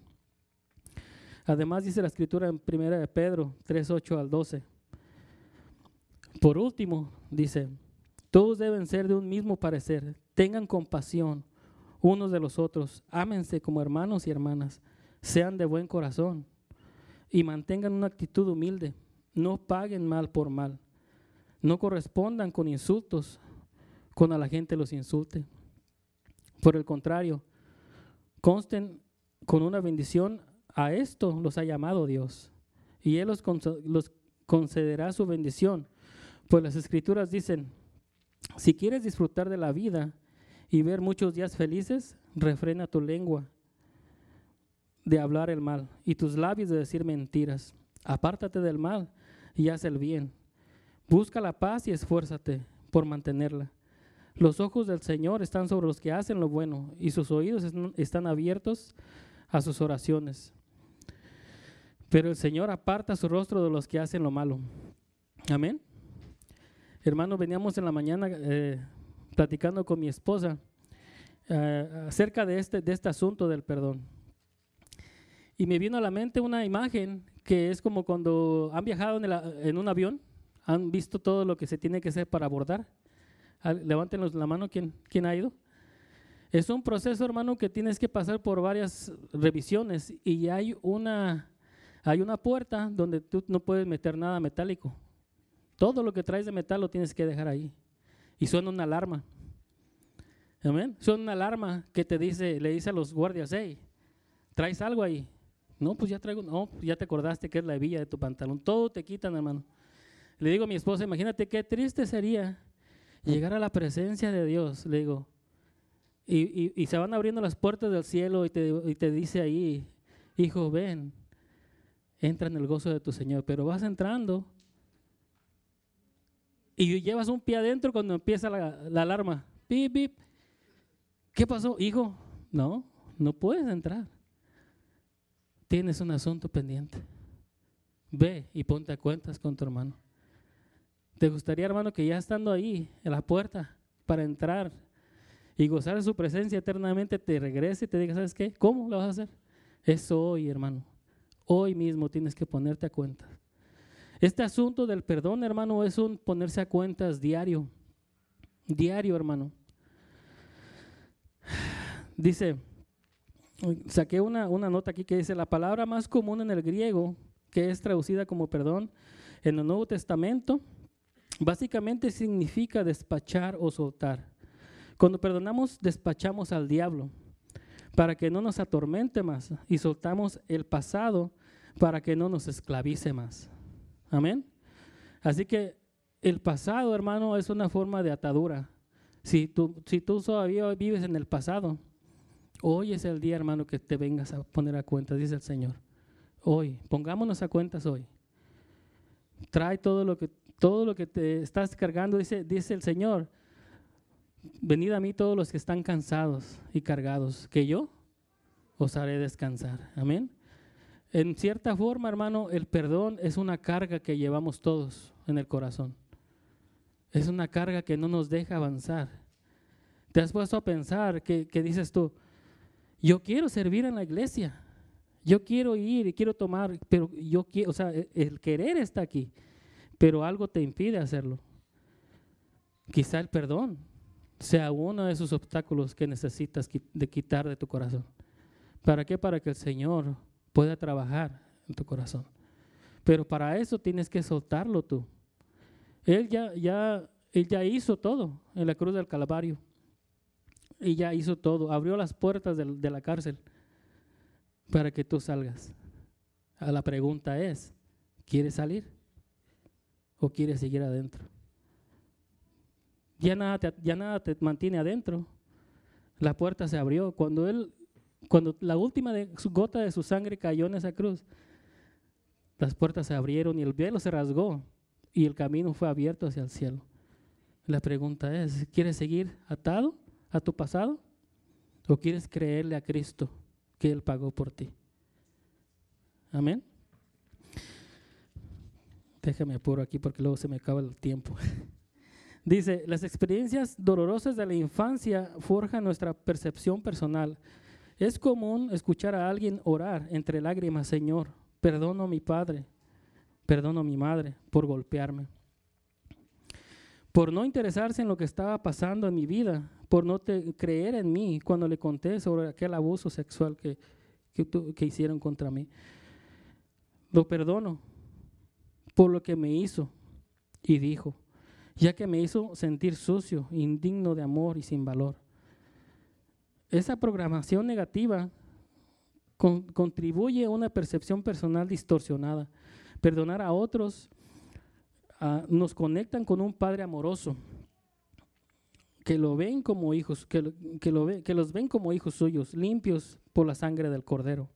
S1: Además dice la escritura en 1 de Pedro 3, 8 al 12. Por último, dice, todos deben ser de un mismo parecer, tengan compasión unos de los otros, ámense como hermanos y hermanas, sean de buen corazón y mantengan una actitud humilde no paguen mal por mal. No correspondan con insultos cuando a la gente los insulte. Por el contrario, consten con una bendición. A esto los ha llamado Dios. Y Él los, concederá su bendición. Pues las escrituras dicen, si quieres disfrutar de la vida y ver muchos días felices, refrena tu lengua de hablar el mal y tus labios de decir mentiras. Apártate del mal y haz el bien. Busca la paz y esfuérzate por mantenerla. Los ojos del Señor están sobre los que hacen lo bueno y sus oídos están abiertos a sus oraciones. Pero el Señor aparta su rostro de los que hacen lo malo. Amén. Hermano, veníamos en la mañana eh, platicando con mi esposa eh, acerca de este, de este asunto del perdón. Y me vino a la mente una imagen que es como cuando han viajado en, un avión, han visto todo lo que se tiene que hacer para abordar. Ah, Levántenos la mano, ¿quién, ¿quién ha ido? Es un proceso, hermano, que tienes que pasar por varias revisiones y hay una, hay una puerta donde tú no puedes meter nada metálico. Todo lo que traes de metal lo tienes que dejar ahí. Y suena una alarma. Amén. Suena una alarma que te dice, le dice a los guardias, hey, traes algo ahí. No, pues ya traigo, no, ya te acordaste que es la hebilla de tu pantalón. Todo te quitan, hermano. Le digo a mi esposa, imagínate qué triste sería llegar a la presencia de Dios. Le digo, y, se van abriendo las puertas del cielo y te, y te dice ahí, hijo, ven, entra en el gozo de tu Señor. Pero vas entrando y llevas un pie adentro cuando empieza la, la alarma. Pip, pip. ¿Qué pasó, hijo? No, no puedes entrar tienes un asunto pendiente. Ve y ponte a cuentas con tu hermano. ¿Te gustaría, hermano, que ya estando ahí en la puerta para entrar y gozar de su presencia eternamente, te regrese y te diga, ¿sabes qué? ¿Cómo lo vas a hacer? Es hoy, hermano. Hoy mismo tienes que ponerte a cuentas. Este asunto del perdón, hermano, es un ponerse a cuentas diario. Diario, hermano. Dice, saqué una, una nota aquí que dice, la palabra más común en el griego, que es traducida como perdón, en el Nuevo Testamento, básicamente significa despachar o soltar. Cuando perdonamos, despachamos al diablo para que no nos atormente más y soltamos el pasado para que no nos esclavice más. Amén. Así que el pasado, hermano, es una forma de atadura. Si tú, si tú todavía vives en el pasado, hoy es el día, hermano, que te vengas a poner a cuenta, dice el Señor. Hoy, pongámonos a cuentas hoy. Trae todo lo que, todo lo que te estás cargando, dice, dice el Señor. Venid a mí todos los que están cansados y cargados, que yo os haré descansar. Amén. En cierta forma, hermano, el perdón es una carga que llevamos todos en el corazón. Es una carga que no nos deja avanzar. Te has puesto a pensar que, dices tú, yo quiero servir en la iglesia, yo quiero ir y quiero tomar, pero yo quiero, o sea, e, el querer está aquí, pero algo te impide hacerlo. Quizá el perdón sea uno de esos obstáculos que necesitas de quitar de tu corazón. ¿Para qué? Para que el Señor pueda trabajar en tu corazón. Pero para eso tienes que soltarlo tú. Él ya, ya, él ya hizo todo en la cruz del Calvario. Y ya hizo todo. Abrió las puertas de, la cárcel para que tú salgas. La pregunta es, ¿quieres salir? ¿O quieres seguir adentro? Ya nada, te, ya nada te mantiene adentro. La puerta se abrió. Cuando Él cuando la última de, gota de su sangre cayó en esa cruz, las puertas se abrieron y el velo se rasgó y el camino fue abierto hacia el cielo. La pregunta es, ¿quieres seguir atado a tu pasado o quieres creerle a Cristo que Él pagó por ti? Amén. Déjame apuro aquí porque luego se me acaba el tiempo. Dice, las experiencias dolorosas de la infancia forjan nuestra percepción personal es común escuchar a alguien orar entre lágrimas, Señor, perdono a mi padre, perdono a mi madre por golpearme, por no interesarse en lo que estaba pasando en mi vida, por no creer en mí cuando le conté sobre aquel abuso sexual que, que hicieron contra mí. Lo perdono por lo que me hizo y dijo, ya que me hizo sentir sucio, indigno de amor y sin valor esa programación negativa contribuye a una percepción personal distorsionada. Perdonar a otros ah, nos conectan con un Padre amoroso que lo ven como hijos, que, lo que los ven como hijos suyos, limpios por la sangre del Cordero.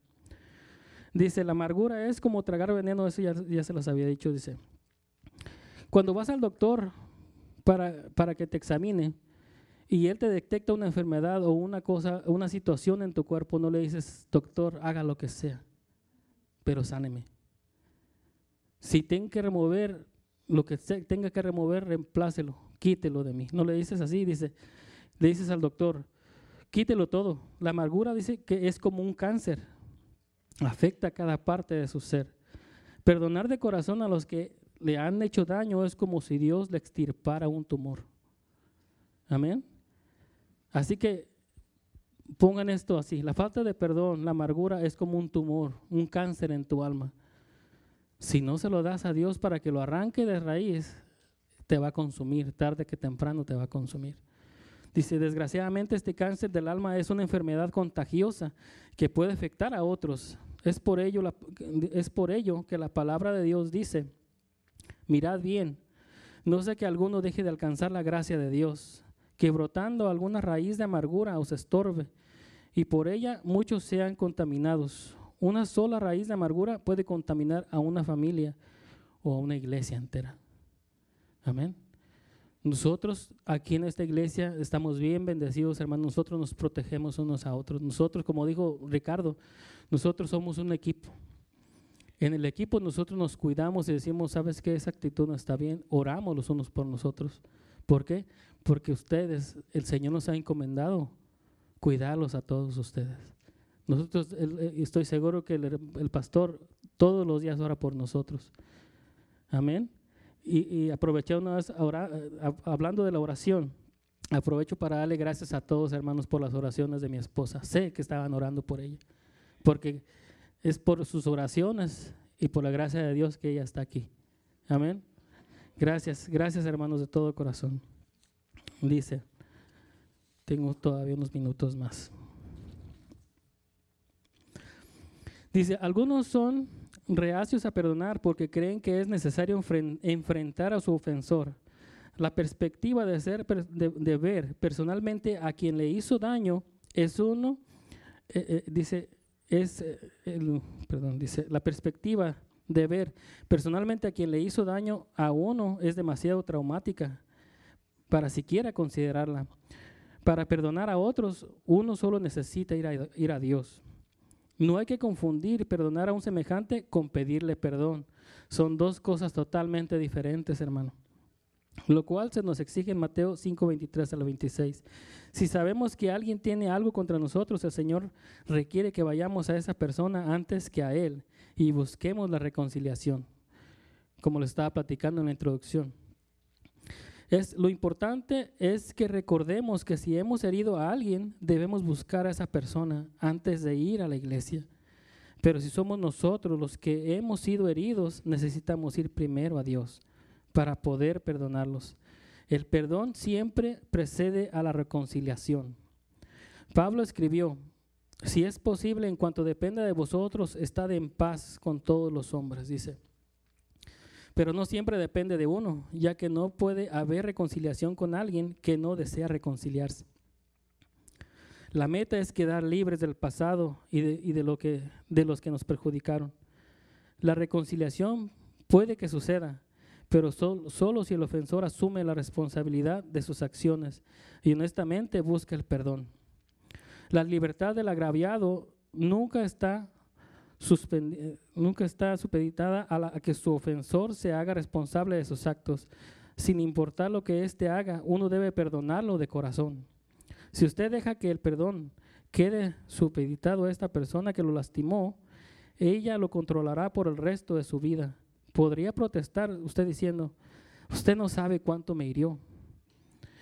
S1: Dice, la amargura es como tragar veneno, eso ya, ya se los había dicho, dice. Cuando vas al doctor para, para que te examine, y él te detecta una enfermedad o una cosa, una situación en tu cuerpo, no le dices, doctor, haga lo que sea, pero sáneme. Si tengo que remover lo que tenga que remover, reemplácelo, quítelo de mí. No le dices así, dice, le dices al doctor, quítelo todo. La amargura dice que es como un cáncer, afecta a cada parte de su ser. Perdonar de corazón a los que le han hecho daño es como si Dios le extirpara un tumor. Amén. Así que pongan esto así, la falta de perdón, la amargura es como un tumor, un cáncer en tu alma. Si no se lo das a Dios para que lo arranque de raíz, te va a consumir, tarde que temprano te va a consumir. Dice, desgraciadamente este cáncer del alma es una enfermedad contagiosa que puede afectar a otros. Es por ello, es por ello que la palabra de Dios dice, mirad bien, no sé que alguno deje de alcanzar la gracia de Dios que brotando alguna raíz de amargura os estorbe y por ella muchos sean contaminados. Una sola raíz de amargura puede contaminar a una familia o a una iglesia entera. Amén. Nosotros aquí en esta iglesia estamos bien bendecidos, hermanos. Nosotros nos protegemos unos a otros. Nosotros, como dijo Ricardo, nosotros somos un equipo. En el equipo nosotros nos cuidamos y decimos, ¿sabes qué? Esa actitud no está bien. Oramos los unos por nosotros. ¿Por qué? Porque ustedes, el Señor nos ha encomendado cuidarlos a todos ustedes. Nosotros, eh, estoy seguro que el, pastor todos los días ora por nosotros. Amén. Y, aproveché una vez, eh, hablando de la oración, aprovecho para darle gracias a todos, hermanos, por las oraciones de mi esposa. Sé que estaban orando por ella, porque es por sus oraciones y por la gracia de Dios que ella está aquí. Amén. Gracias, gracias hermanos de todo corazón. Dice, tengo todavía unos minutos más. Dice, algunos son reacios a perdonar porque creen que es necesario enfrentar a su ofensor. La perspectiva de, ser, de, ver personalmente a quien le hizo daño es uno, eh, eh, dice, es, eh, perdón, dice, la perspectiva de ver personalmente a quien le hizo daño a uno es demasiado traumática para siquiera considerarla. Para perdonar a otros, uno solo necesita ir a, ir a Dios. No hay que confundir perdonar a un semejante con pedirle perdón. Son dos cosas totalmente diferentes, hermano. Lo cual se nos exige en Mateo 5, 23 al 26. Si sabemos que alguien tiene algo contra nosotros, el Señor requiere que vayamos a esa persona antes que a Él y busquemos la reconciliación, como lo estaba platicando en la introducción. Es, lo importante es que recordemos que si hemos herido a alguien, debemos buscar a esa persona antes de ir a la iglesia. Pero si somos nosotros los que hemos sido heridos, necesitamos ir primero a Dios para poder perdonarlos. El perdón siempre precede a la reconciliación. Pablo escribió, si es posible, en cuanto dependa de vosotros, estad en paz con todos los hombres, dice. Pero no siempre depende de uno, ya que no puede haber reconciliación con alguien que no desea reconciliarse. La meta es quedar libres del pasado y de, los que nos perjudicaron. La reconciliación puede que suceda, pero solo si el ofensor asume la responsabilidad de sus acciones y honestamente busca el perdón. La libertad del agraviado nunca está, nunca está supeditada a, a que su ofensor se haga responsable de sus actos. Sin importar lo que éste haga, uno debe perdonarlo de corazón. Si usted deja que el perdón quede supeditado a esta persona que lo lastimó, ella lo controlará por el resto de su vida. Podría protestar usted diciendo, usted no sabe cuánto me hirió.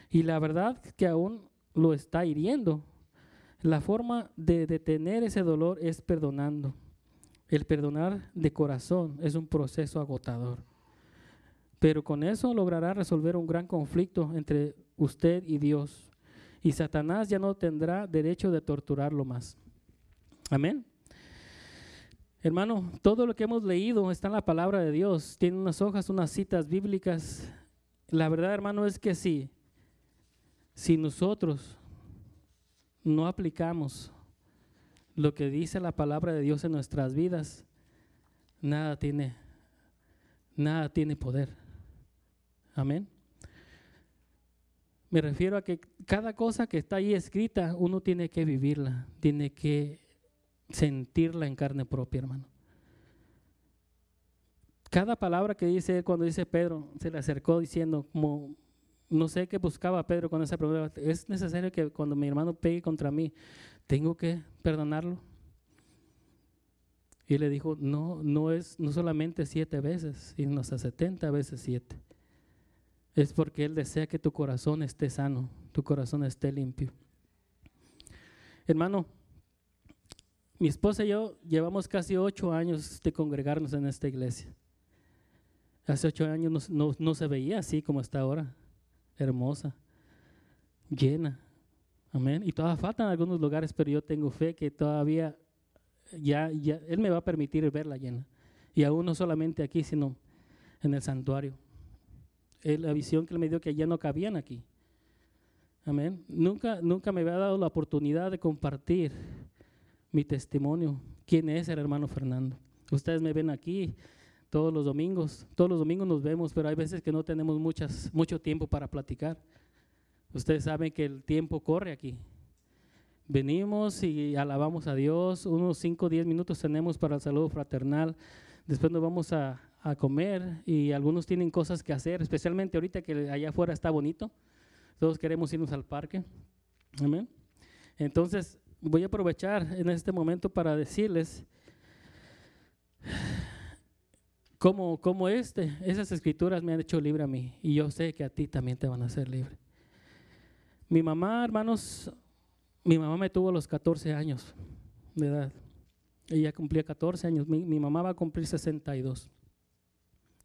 S1: Y la verdad que aún lo está hiriendo, la forma de detener ese dolor es perdonando. El perdonar de corazón es un proceso agotador. Pero con eso logrará resolver un gran conflicto entre usted y Dios. Y Satanás ya no tendrá derecho de torturarlo más. Amén. Hermano, todo lo que hemos leído está en la palabra de Dios. Tiene unas hojas, unas citas bíblicas. La verdad, hermano, es que sí. Si nosotros no aplicamos lo que dice la palabra de Dios en nuestras vidas, nada tiene, nada tiene poder. Amén. Me refiero a que cada cosa que está ahí escrita, uno tiene que vivirla, tiene que sentirla en carne propia, hermano. Cada palabra que dice cuando dice Pedro, se le acercó diciendo como no sé qué buscaba Pedro con esa pregunta. Es necesario que cuando mi hermano pegue contra mí, tengo que perdonarlo. Y le dijo, no, no es no solamente siete veces, sino hasta setenta veces siete. Es porque Él desea que tu corazón esté sano, tu corazón esté limpio. Hermano, mi esposa y yo llevamos casi ocho años de congregarnos en esta iglesia. Hace ocho años no se veía así como está ahora hermosa, llena. Amén. Y todavía faltan algunos lugares, pero yo tengo fe que todavía ya, ya Él me va a permitir verla llena. Y aún no solamente aquí, sino en el santuario. la visión que Él me dio que ya no cabían aquí. Amén. Nunca, nunca me había dado la oportunidad de compartir mi testimonio. ¿Quién es el hermano Fernando? Ustedes me ven aquí todos los domingos. Todos los domingos nos vemos, pero hay veces que no tenemos muchas, mucho tiempo para platicar. Ustedes saben que el tiempo corre aquí. Venimos y alabamos a Dios. Unos 5 o 10 minutos tenemos para el saludo fraternal. Después nos vamos a, a comer y algunos tienen cosas que hacer, especialmente ahorita que allá afuera está bonito. Todos queremos irnos al parque. Amén. Entonces, voy a aprovechar en este momento para decirles cómo, cómo este, esas escrituras me han hecho libre a mí y yo sé que a ti también te van a hacer libre. Mi mamá, hermanos, mi mamá me tuvo a los 14 años de edad. Ella cumplía 14 años. Mi, mamá va a cumplir 62.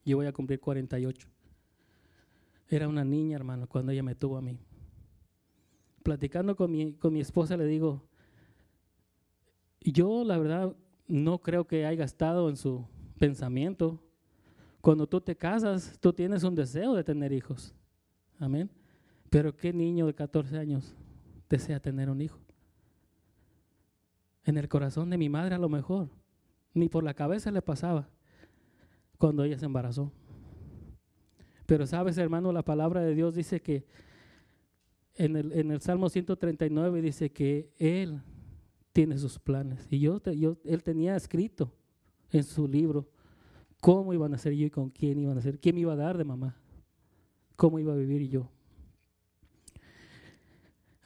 S1: Yo voy a cumplir 48. Era una niña, hermano, cuando ella me tuvo a mí. Platicando con mi, con mi esposa le digo, yo la verdad no creo que haya estado en su pensamiento. Cuando tú te casas, tú tienes un deseo de tener hijos. Amén. Pero ¿qué niño de 14 años desea tener un hijo? En el corazón de mi madre a lo mejor, ni por la cabeza le pasaba cuando ella se embarazó. Pero sabes, hermano, la palabra de Dios dice que en el, en el Salmo 139 dice que Él tiene sus planes. Y yo, yo, Él tenía escrito en su libro cómo iban a ser yo y con quién iban a ser, quién me iba a dar de mamá, cómo iba a vivir yo.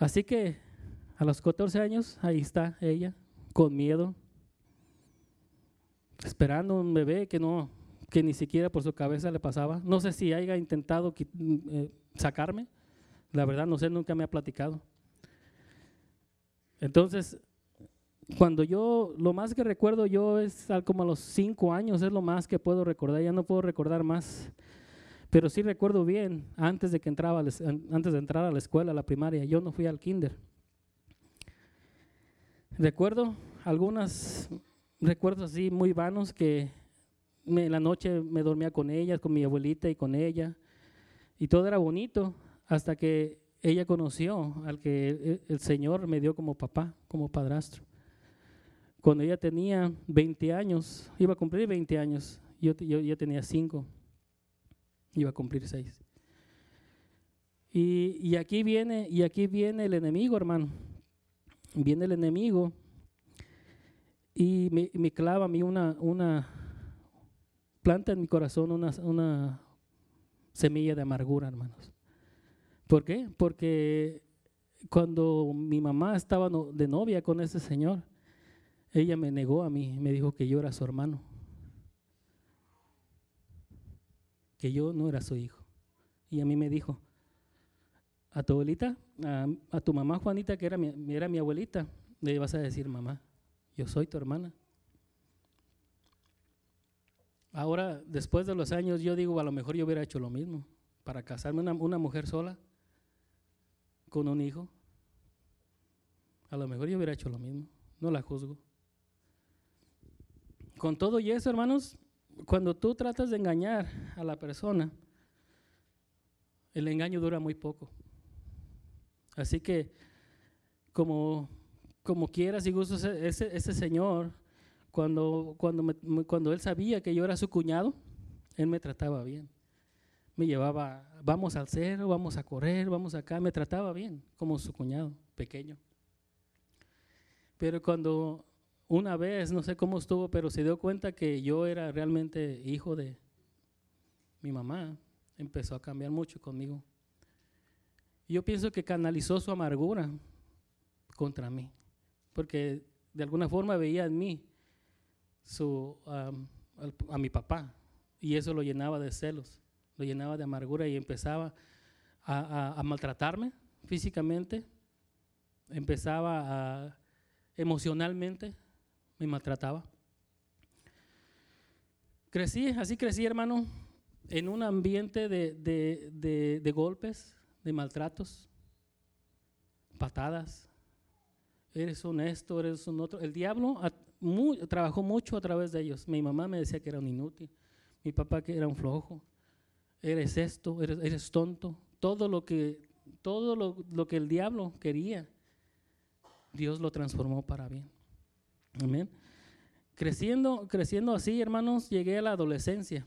S1: Así que a los 14 años, ahí está ella, con miedo, esperando un bebé que no, que ni siquiera por su cabeza le pasaba. No sé si haya intentado eh, sacarme, la verdad no sé, nunca me ha platicado. Entonces, cuando yo, lo más que recuerdo yo es como a los cinco años, es lo más que puedo recordar, ya no puedo recordar más. Pero sí recuerdo bien, antes de que entraba, antes de entrar a la escuela, a la primaria, yo no fui al kinder. Recuerdo algunos recuerdos así muy vanos que en la noche me dormía con ella, con mi abuelita y con ella. Y todo era bonito hasta que ella conoció al que el, Señor me dio como papá, como padrastro. Cuando ella tenía 20 años, iba a cumplir 20 años, yo, yo ya tenía 5, iba a cumplir 6. Y, y, aquí viene, y aquí viene el enemigo, hermano. Viene el enemigo y me, me clava a mí una, una, planta en mi corazón una, una semilla de amargura, hermanos. ¿Por qué? Porque cuando mi mamá estaba de novia con ese señor, ella me negó a mí, me dijo que yo era su hermano, que yo no era su hijo. Y a mí me dijo, a tu abuelita, a, tu mamá Juanita, que era mi, era mi abuelita, le vas a decir, mamá, yo soy tu hermana. Ahora, después de los años, yo digo, a lo mejor yo hubiera hecho lo mismo, para casarme una, una mujer sola, con un hijo. A lo mejor yo hubiera hecho lo mismo, no la juzgo. Con todo y eso, hermanos, cuando tú tratas de engañar a la persona, el engaño dura muy poco. Así que, como, como quieras y gustos, ese, ese señor cuando, cuando, cuando él sabía que yo era su cuñado, él me trataba bien. Me llevaba, vamos al cerro, vamos a correr, vamos acá, me trataba bien, como su cuñado pequeño. Pero cuando una vez, no sé cómo estuvo, pero se dio cuenta que yo era realmente hijo de mi mamá, empezó a cambiar mucho conmigo. Yo pienso que canalizó su amargura contra mí, porque de alguna forma veía en mí a mi papá y eso lo llenaba de celos, lo llenaba de amargura y empezaba a, maltratarme físicamente, empezaba a, emocionalmente, me maltrataba. Crecí, así crecí hermano, en un ambiente de, de, de golpes, de maltratos, patadas, eres honesto, eres un otro. El diablo trabajó mucho a través de ellos. Mi mamá me decía que era un inútil, mi papá que era un flojo. Eres esto, eres, eres tonto. Todo lo que, todo lo, lo que el diablo quería, Dios lo transformó para bien. Amén. creciendo, creciendo así, hermanos, llegué a la adolescencia.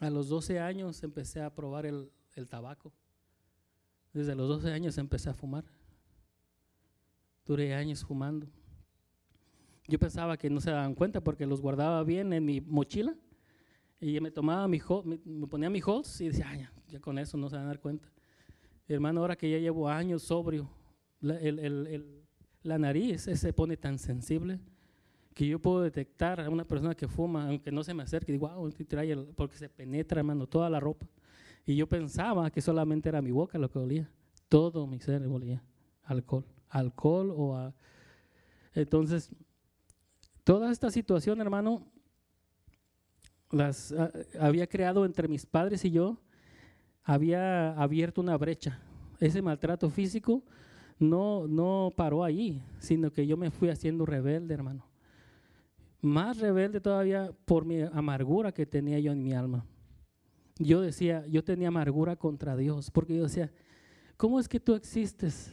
S1: A los 12 años empecé a probar el, el tabaco. Desde los 12 años empecé a fumar. Duré años fumando. Yo pensaba que no se daban cuenta porque los guardaba bien en mi mochila y me tomaba mi, me ponía mi holz y decía, ya, con eso no se van a dar cuenta. Hermano, ahora que ya llevo años sobrio, la, el, el, la nariz se pone tan sensible que yo puedo detectar a una persona que fuma, aunque no se me acerque, digo, wow, porque se penetra, hermano, toda la ropa. Y yo pensaba que solamente era mi boca lo que olía. Todo mi ser olía alcohol. Alcohol o a... Entonces, toda esta situación, hermano, las había creado entre mis padres y yo, había abierto una brecha. Ese maltrato físico no, no paró ahí, sino que yo me fui haciendo rebelde, hermano. Más rebelde todavía por mi amargura que tenía yo en mi alma yo decía, yo tenía amargura contra Dios, porque yo decía, ¿cómo es que tú existes?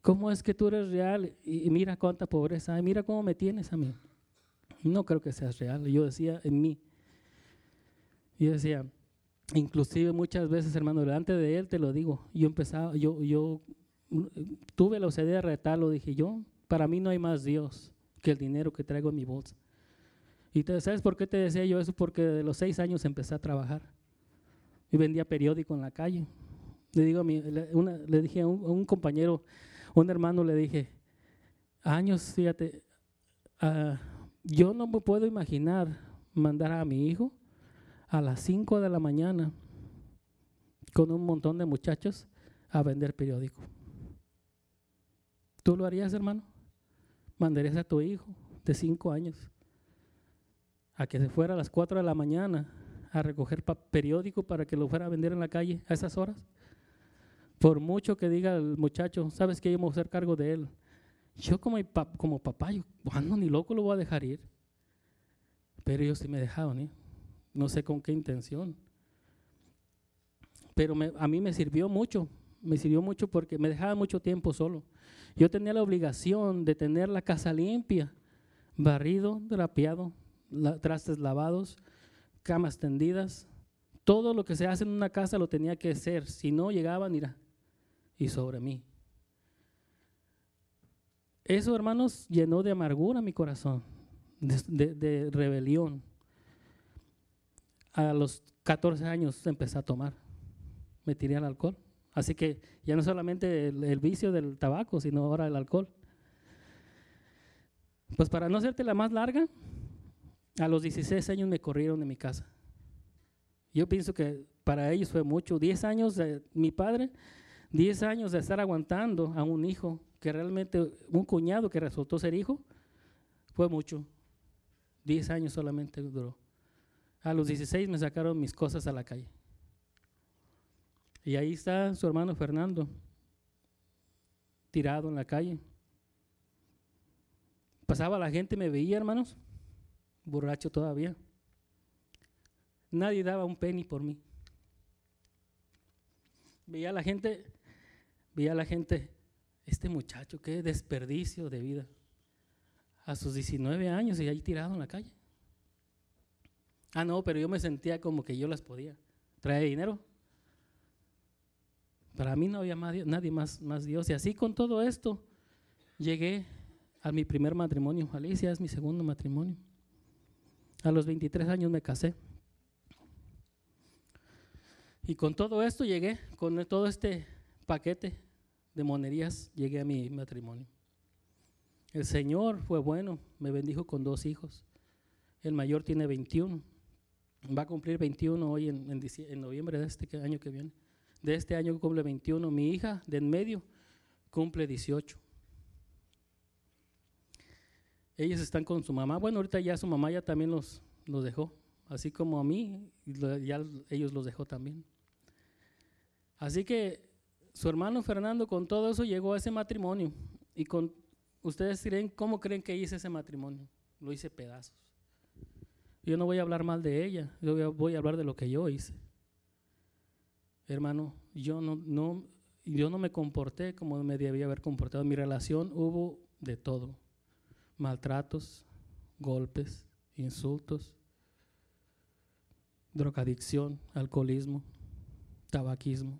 S1: ¿Cómo es que tú eres real? Y, mira cuánta pobreza hay, mira cómo me tienes a mí. No creo que seas real. Yo decía en mí. Yo decía, inclusive muchas veces, hermano, delante de él te lo digo. Yo empezaba, yo, yo tuve la osadía de retarlo, dije yo, para mí no hay más Dios que el dinero que traigo en mi bolsa. Y te, ¿sabes por qué te decía yo eso? Porque de los seis años empecé a trabajar y vendía periódico en la calle. Le, digo a mi, le, dije a un, compañero, un hermano, le dije, años, fíjate, ah, yo no me puedo imaginar mandar a mi hijo a las 5 de la mañana con un montón de muchachos a vender periódico. ¿Tú lo harías, hermano? ¿Mandarías a tu hijo de 5 años a que se fuera a las 4 de la mañana a recoger periódico para que lo fuera a vender en la calle a esas horas. Por mucho que diga el muchacho, sabes que yo me voy a hacer cargo de él. Yo como, como papá, yo cuando ni loco lo voy a dejar ir. Pero ellos sí me dejaron ¿eh? No sé con qué intención. Pero a mí me sirvió mucho, me sirvió mucho porque me dejaba mucho tiempo solo. Yo tenía la obligación de tener la casa limpia, barrido, drapeado, trastes lavados, camas tendidas, todo lo que se hace en una casa lo tenía que hacer, si no llegaban, irá, y sobre mí. Eso, hermanos, llenó de amargura mi corazón, de, rebelión. A los 14 años empecé a tomar, me tiré al alcohol. Así que ya no solamente el, vicio del tabaco, sino ahora el alcohol. Pues para no hacerte la más larga, a los 16 años me corrieron de mi casa. Yo pienso que para ellos fue mucho. 10 años de mi padre, 10 años de estar aguantando a un hijo que realmente, un cuñado que resultó ser hijo, fue mucho. 10 años solamente duró. A los 16 me sacaron mis cosas a la calle. Y ahí está su hermano Fernando, tirado en la calle. Pasaba la gente, me veía, hermanos, borracho todavía. Nadie daba un penny por mí. Veía a la gente, veía a la gente, este muchacho, qué desperdicio de vida. A sus 19 años y ahí tirado en la calle. Ah, no, pero yo me sentía como que yo las podía. Trae dinero. Para mí no había nadie más, más Dios. Y así con todo esto llegué a mi primer matrimonio. Alicia es mi segundo matrimonio. A los 23 años me casé. Y con todo esto llegué, con todo este paquete de monerías, llegué a mi matrimonio. El Señor fue bueno, me bendijo con dos hijos. El mayor tiene 21, va a cumplir 21 hoy en, en, noviembre de este año que viene. De este año cumple 21. Mi hija de en medio cumple 18. Ellos están con su mamá. Bueno, ahorita ya su mamá ya también los, los dejó, así como a mí, ya ellos los dejó también. Así que su hermano Fernando con todo eso llegó a ese matrimonio y con ustedes dirán cómo creen que hice ese matrimonio. Lo hice pedazos. Yo no voy a hablar mal de ella, yo voy a hablar de lo que yo hice. Hermano, yo no, yo no me comporté como me debía haber comportado. En mi relación hubo de todo. Maltratos, golpes, insultos, drogadicción, alcoholismo, tabaquismo.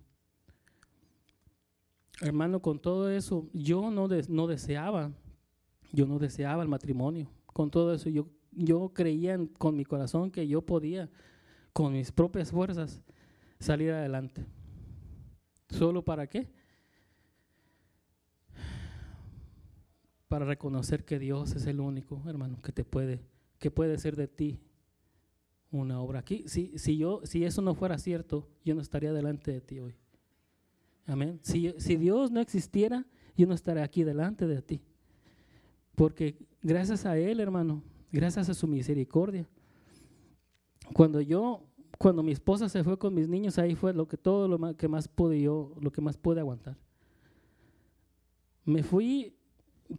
S1: Hermano, con todo eso, yo no, deseaba, yo no deseaba el matrimonio. Con todo eso, yo, yo creía con mi corazón que yo podía, con mis propias fuerzas, salir adelante. ¿Solo para qué? Para reconocer que Dios es el único, hermano, que te puede, que puede ser de ti una obra. Aquí, si, si, yo, si eso no fuera cierto, yo no estaría delante de ti hoy. Amén. Si, si Dios no existiera, yo no estaría aquí delante de ti. Porque gracias a Él, hermano, gracias a su misericordia, cuando yo, cuando mi esposa se fue con mis niños, ahí fue lo que todo lo que más pude yo, lo que más pude aguantar. Me fui,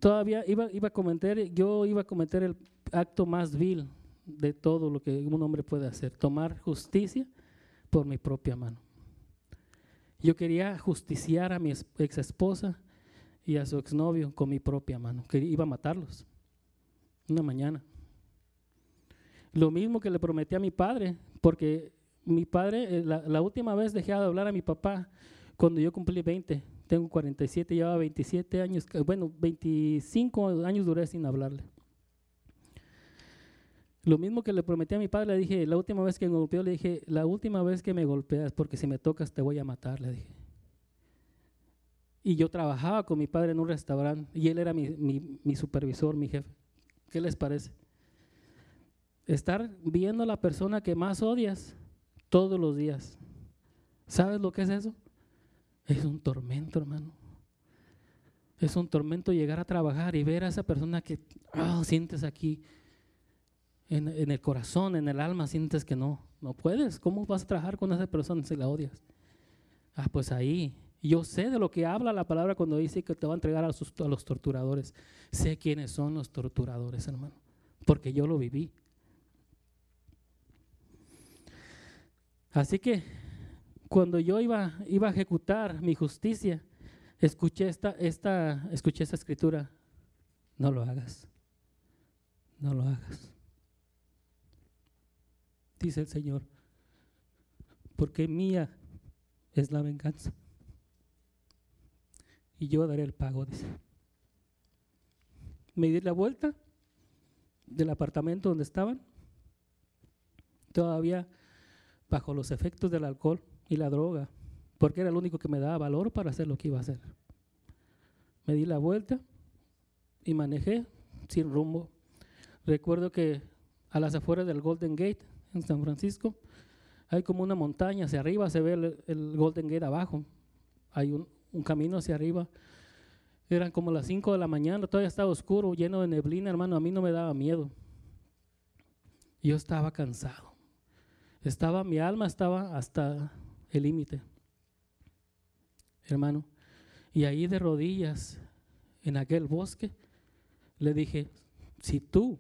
S1: todavía iba, iba a cometer, yo iba a cometer el acto más vil de todo lo que un hombre puede hacer, tomar justicia por mi propia mano. Yo quería justiciar a mi ex esposa y a su exnovio con mi propia mano, que iba a matarlos una mañana. Lo mismo que le prometí a mi padre, porque mi padre, eh, la, última vez dejé de hablar a mi papá cuando yo cumplí 20, tengo 47, llevaba 27 años, bueno, 25 años duré sin hablarle. Lo mismo que le prometí a mi padre, le dije, la última vez que me golpeó, le dije, la última vez que me golpeas, porque si me tocas te voy a matar, le dije. Y yo trabajaba con mi padre en un restaurante y él era mi, mi, supervisor, mi jefe. ¿Qué les parece? Estar viendo a la persona que más odias todos los días. ¿Sabes lo que es eso? Es un tormento, hermano. Es un tormento llegar a trabajar y ver a esa persona que oh, sientes aquí en, el corazón, en el alma, sientes que no, no puedes. ¿Cómo vas a trabajar con esa persona si la odias? Ah, pues ahí. Yo sé de lo que habla la palabra cuando dice que te va a entregar a los, a los torturadores. Sé quiénes son los torturadores, hermano, porque yo lo viví. Así que cuando yo iba, iba a ejecutar mi justicia, escuché esta, esta, escuché esta escritura. No lo hagas. No lo hagas dice el Señor, porque mía es la venganza. Y yo daré el pago, dice. Me di la vuelta del apartamento donde estaban, todavía bajo los efectos del alcohol y la droga, porque era el único que me daba valor para hacer lo que iba a hacer. Me di la vuelta y manejé sin rumbo. Recuerdo que a las afueras del Golden Gate en San Francisco. Hay como una montaña hacia arriba, se ve el, Golden Gate abajo. Hay un, camino hacia arriba. Eran como las 5 de la mañana, todavía estaba oscuro, lleno de neblina, hermano. A mí no me daba miedo. Yo estaba cansado. Estaba, mi alma estaba hasta el límite, hermano. Y ahí de rodillas, en aquel bosque, le dije, si tú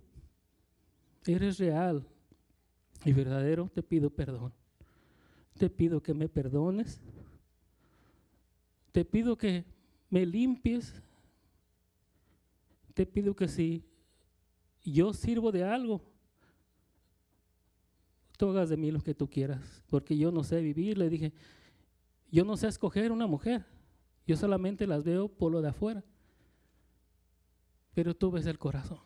S1: eres real y verdadero, te pido perdón. Te pido que me perdones. Te pido que me limpies. Te pido que si yo sirvo de algo, tú hagas de mí lo que tú quieras, porque yo no sé vivir. Le dije, yo no sé escoger una mujer, yo solamente las veo por lo de afuera, pero tú ves el corazón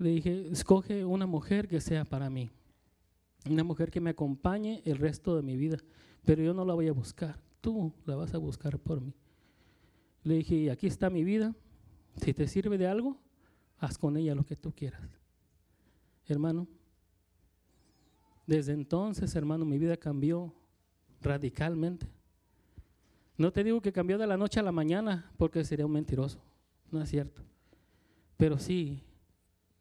S1: le dije, escoge una mujer que sea para mí, una mujer que me acompañe el resto de mi vida, pero yo no la voy a buscar, tú la vas a buscar por mí. Le dije, aquí está mi vida, si te sirve de algo, haz con ella lo que tú quieras. Hermano, desde entonces, hermano, mi vida cambió radicalmente. No te digo que cambió de la noche a la mañana porque sería un mentiroso, no es cierto. Pero sí,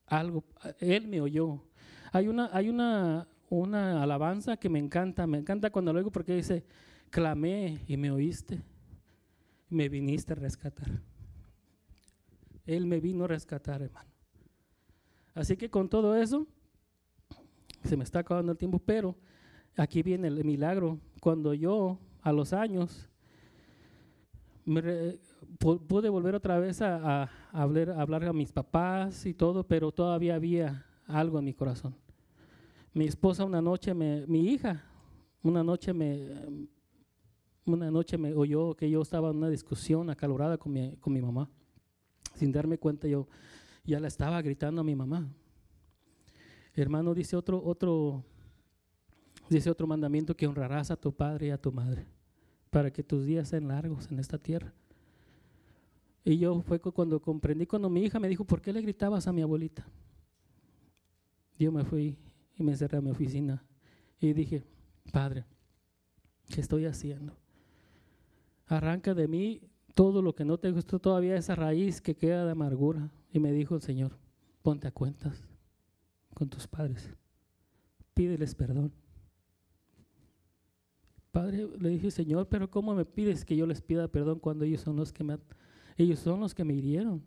S1: algo, él me oyó. Hay una, hay una, una alabanza que me encanta, me encanta cuando lo oigo porque dice, clamé y me oíste, me viniste a rescatar. Él me vino a rescatar, hermano. Así que con todo eso, se me está acabando el tiempo, pero aquí viene el milagro. Cuando yo, a los años, pude volver otra vez a, hablar, a mis papás y todo, pero todavía había algo en mi corazón. Mi esposa una noche, me, mi hija, una noche me, una noche me oyó que yo estaba en una discusión acalorada con mi mamá. Sin darme cuenta yo ya la estaba gritando a mi mamá. Hermano, dice otro, otro, dice otro mandamiento que honrarás a tu padre y a tu madre para que tus días sean largos en esta tierra. Y yo fue cuando comprendí, cuando mi hija me dijo, ¿por qué le gritabas a mi abuelita? Yo me fui y me encerré a mi oficina y dije, Padre, ¿qué estoy haciendo? Arranca de mí todo lo que no te gustó, todavía esa raíz que queda de amargura. Y me dijo el Señor, ponte a cuentas con tus padres, pídeles perdón. Padre, le dije, Señor, pero ¿cómo me pides que yo les pida perdón cuando ellos son los que me, ellos son los que me hirieron?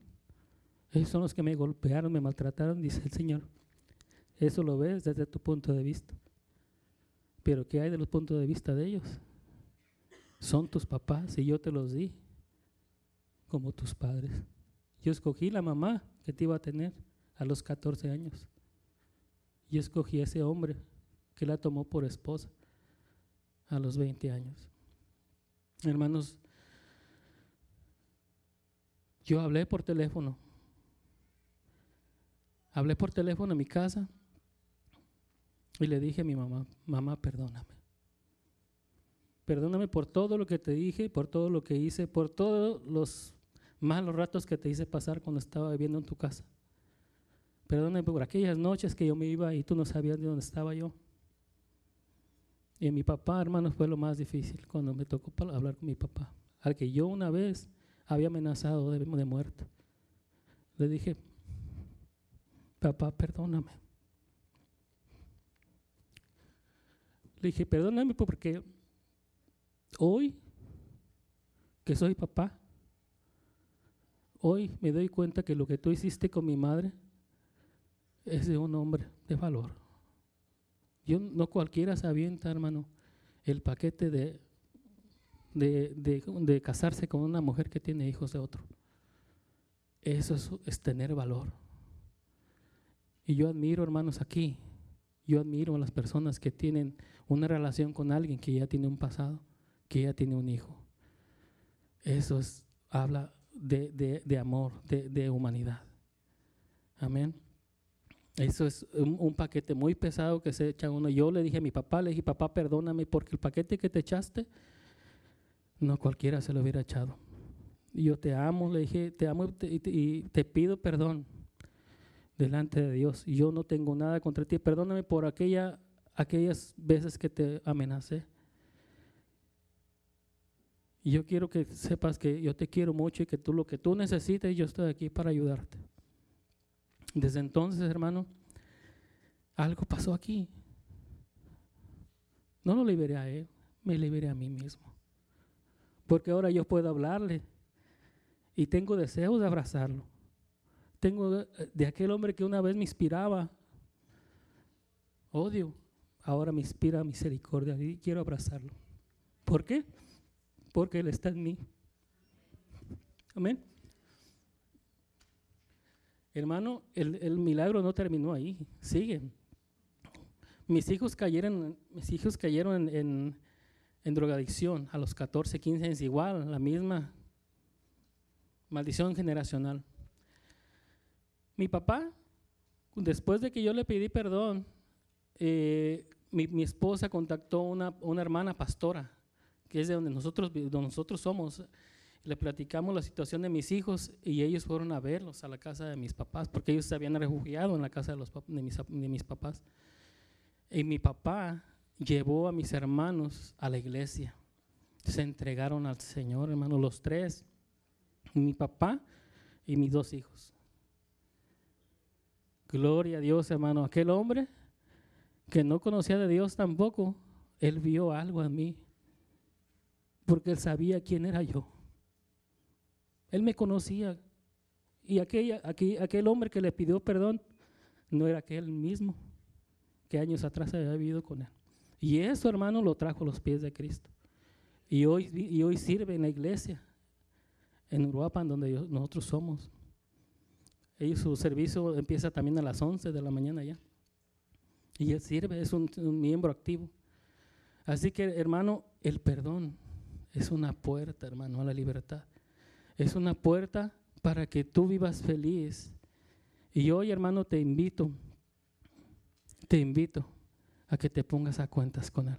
S1: Ellos son los que me golpearon, me maltrataron, dice el Señor. Eso lo ves desde tu punto de vista. Pero ¿qué hay de los puntos de vista de ellos? Son tus papás y yo te los di como tus padres. Yo escogí la mamá que te iba a tener a los 14 años. Yo escogí a ese hombre que la tomó por esposa a los 20 años. Hermanos, yo hablé por teléfono. Hablé por teléfono en mi casa y le dije a mi mamá, mamá, perdóname. Perdóname por todo lo que te dije, por todo lo que hice, por todos los malos ratos que te hice pasar cuando estaba viviendo en tu casa. Perdóname por aquellas noches que yo me iba y tú no sabías de dónde estaba yo. Y mi papá, hermano, fue lo más difícil cuando me tocó hablar con mi papá, al que yo una vez había amenazado de, de muerte. Le dije, papá, perdóname. Le dije, perdóname porque hoy que soy papá, hoy me doy cuenta que lo que tú hiciste con mi madre es de un hombre de valor. Yo, no cualquiera se avienta, hermano, el paquete de, de, casarse con una mujer que tiene hijos de otro. Eso es, tener valor. Y yo admiro, hermanos, aquí, yo admiro a las personas que tienen una relación con alguien que ya tiene un pasado, que ya tiene un hijo. Eso es, habla de, de amor, de humanidad. Amén. Eso es un, paquete muy pesado que se echa uno. Yo le dije a mi papá, le dije, papá, perdóname porque el paquete que te echaste, no cualquiera se lo hubiera echado. Yo te amo, le dije, te amo y te, pido perdón delante de Dios. Yo no tengo nada contra ti. Perdóname por aquella, aquellas veces que te amenacé. Y yo quiero que sepas que yo te quiero mucho y que tú lo que tú necesites, yo estoy aquí para ayudarte. Desde entonces, hermano, algo pasó aquí. No lo liberé a él, me liberé a mí mismo. Porque ahora yo puedo hablarle y tengo deseo de abrazarlo. Tengo de aquel hombre que una vez me inspiraba odio, ahora me inspira misericordia y quiero abrazarlo. ¿Por qué? Porque Él está en mí. Amén. Hermano, el, milagro no terminó ahí, sigue. Mis hijos cayeron, mis hijos cayeron en, drogadicción a los 14, 15 años, igual, la misma maldición generacional. Mi papá, después de que yo le pedí perdón, eh, mi, esposa contactó una, una hermana pastora, que es de donde nosotros, donde nosotros somos le platicamos la situación de mis hijos y ellos fueron a verlos a la casa de mis papás, porque ellos se habían refugiado en la casa de, los, de, mis, de mis papás. Y mi papá llevó a mis hermanos a la iglesia. Se entregaron al Señor, hermano, los tres, mi papá y mis dos hijos. Gloria a Dios, hermano. Aquel hombre que no conocía de Dios tampoco, él vio algo en mí, porque él sabía quién era yo. Él me conocía. Y aquella, aquel hombre que le pidió perdón no era aquel mismo que años atrás había vivido con él. Y eso, hermano, lo trajo a los pies de Cristo. Y hoy, y hoy sirve en la iglesia. en Uruapan, donde nosotros somos. Ellos, su servicio empieza también a las 11 de la mañana ya. Y él sirve, es un, miembro activo. Así que, hermano, el perdón es una puerta, hermano, a la libertad. Es una puerta para que tú vivas feliz. Y hoy, hermano, te invito, te invito a que te pongas a cuentas con Él.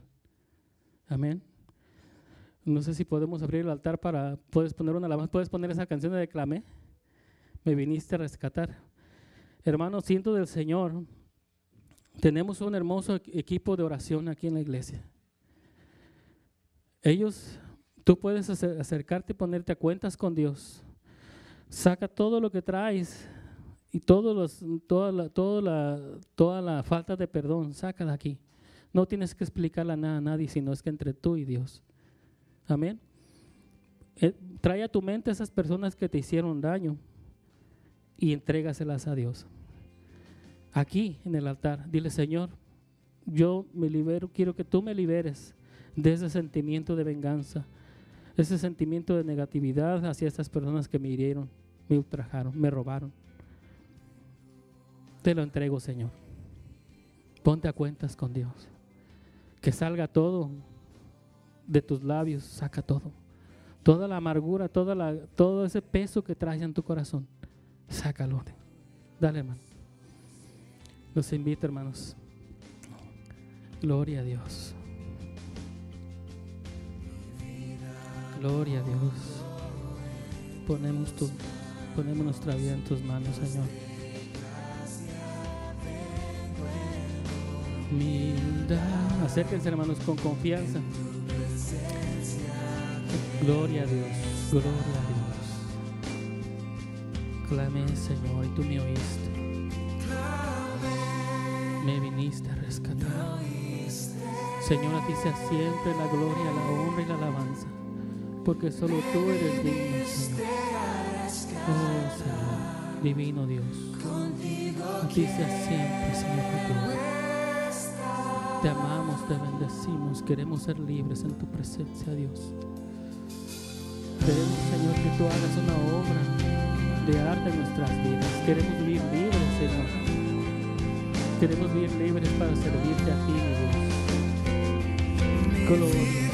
S1: Amén. No sé si podemos abrir el altar para, puedes poner una alabanza, puedes poner esa canción de Clamé. Me viniste a rescatar. Hermano, siento del Señor. Tenemos un hermoso equipo de oración aquí en la iglesia. Ellos, tú puedes acercarte y ponerte a cuentas con Dios. Saca todo lo que traes y todos los, toda, la, toda, la, toda falta de perdón, sácala aquí. No tienes que explicarla nada a nadie, sino es que entre tú y Dios. Amén. Eh, trae a tu mente esas personas que te hicieron daño y entrégaselas a Dios. Aquí en el altar, dile Señor, yo me libero, quiero que tú me liberes de ese sentimiento de venganza, ese sentimiento de negatividad hacia estas personas que me hirieron, me ultrajaron, me robaron. Te lo entrego, Señor. Ponte a cuentas con Dios. Que salga todo de tus labios, saca todo. Toda la amargura, toda la, todo ese peso que traes en tu corazón, sácalo. Dale, hermano. Los invito, hermanos. Gloria a Dios. Gloria a Dios. Ponemos, tu, ponemos nuestra vida en tus manos, Señor. Acérquense, hermanos, con confianza. Gloria a Dios, gloria a Dios. Clamé, Señor, y tú me oíste. Me viniste a rescatar. Señor, a ti sea siempre la gloria, la honra y la alabanza, porque solo tú eres digno. Oh, Señor, divino Dios. A ti sea siempre, Señor, Te amamos, te bendecimos, queremos ser libres en tu presencia, Dios. Queremos, Señor, que tú hagas una obra de arte en nuestras vidas. Queremos vivir libres, Señor. Queremos vivir libres para servirte a ti, Dios. Gloria.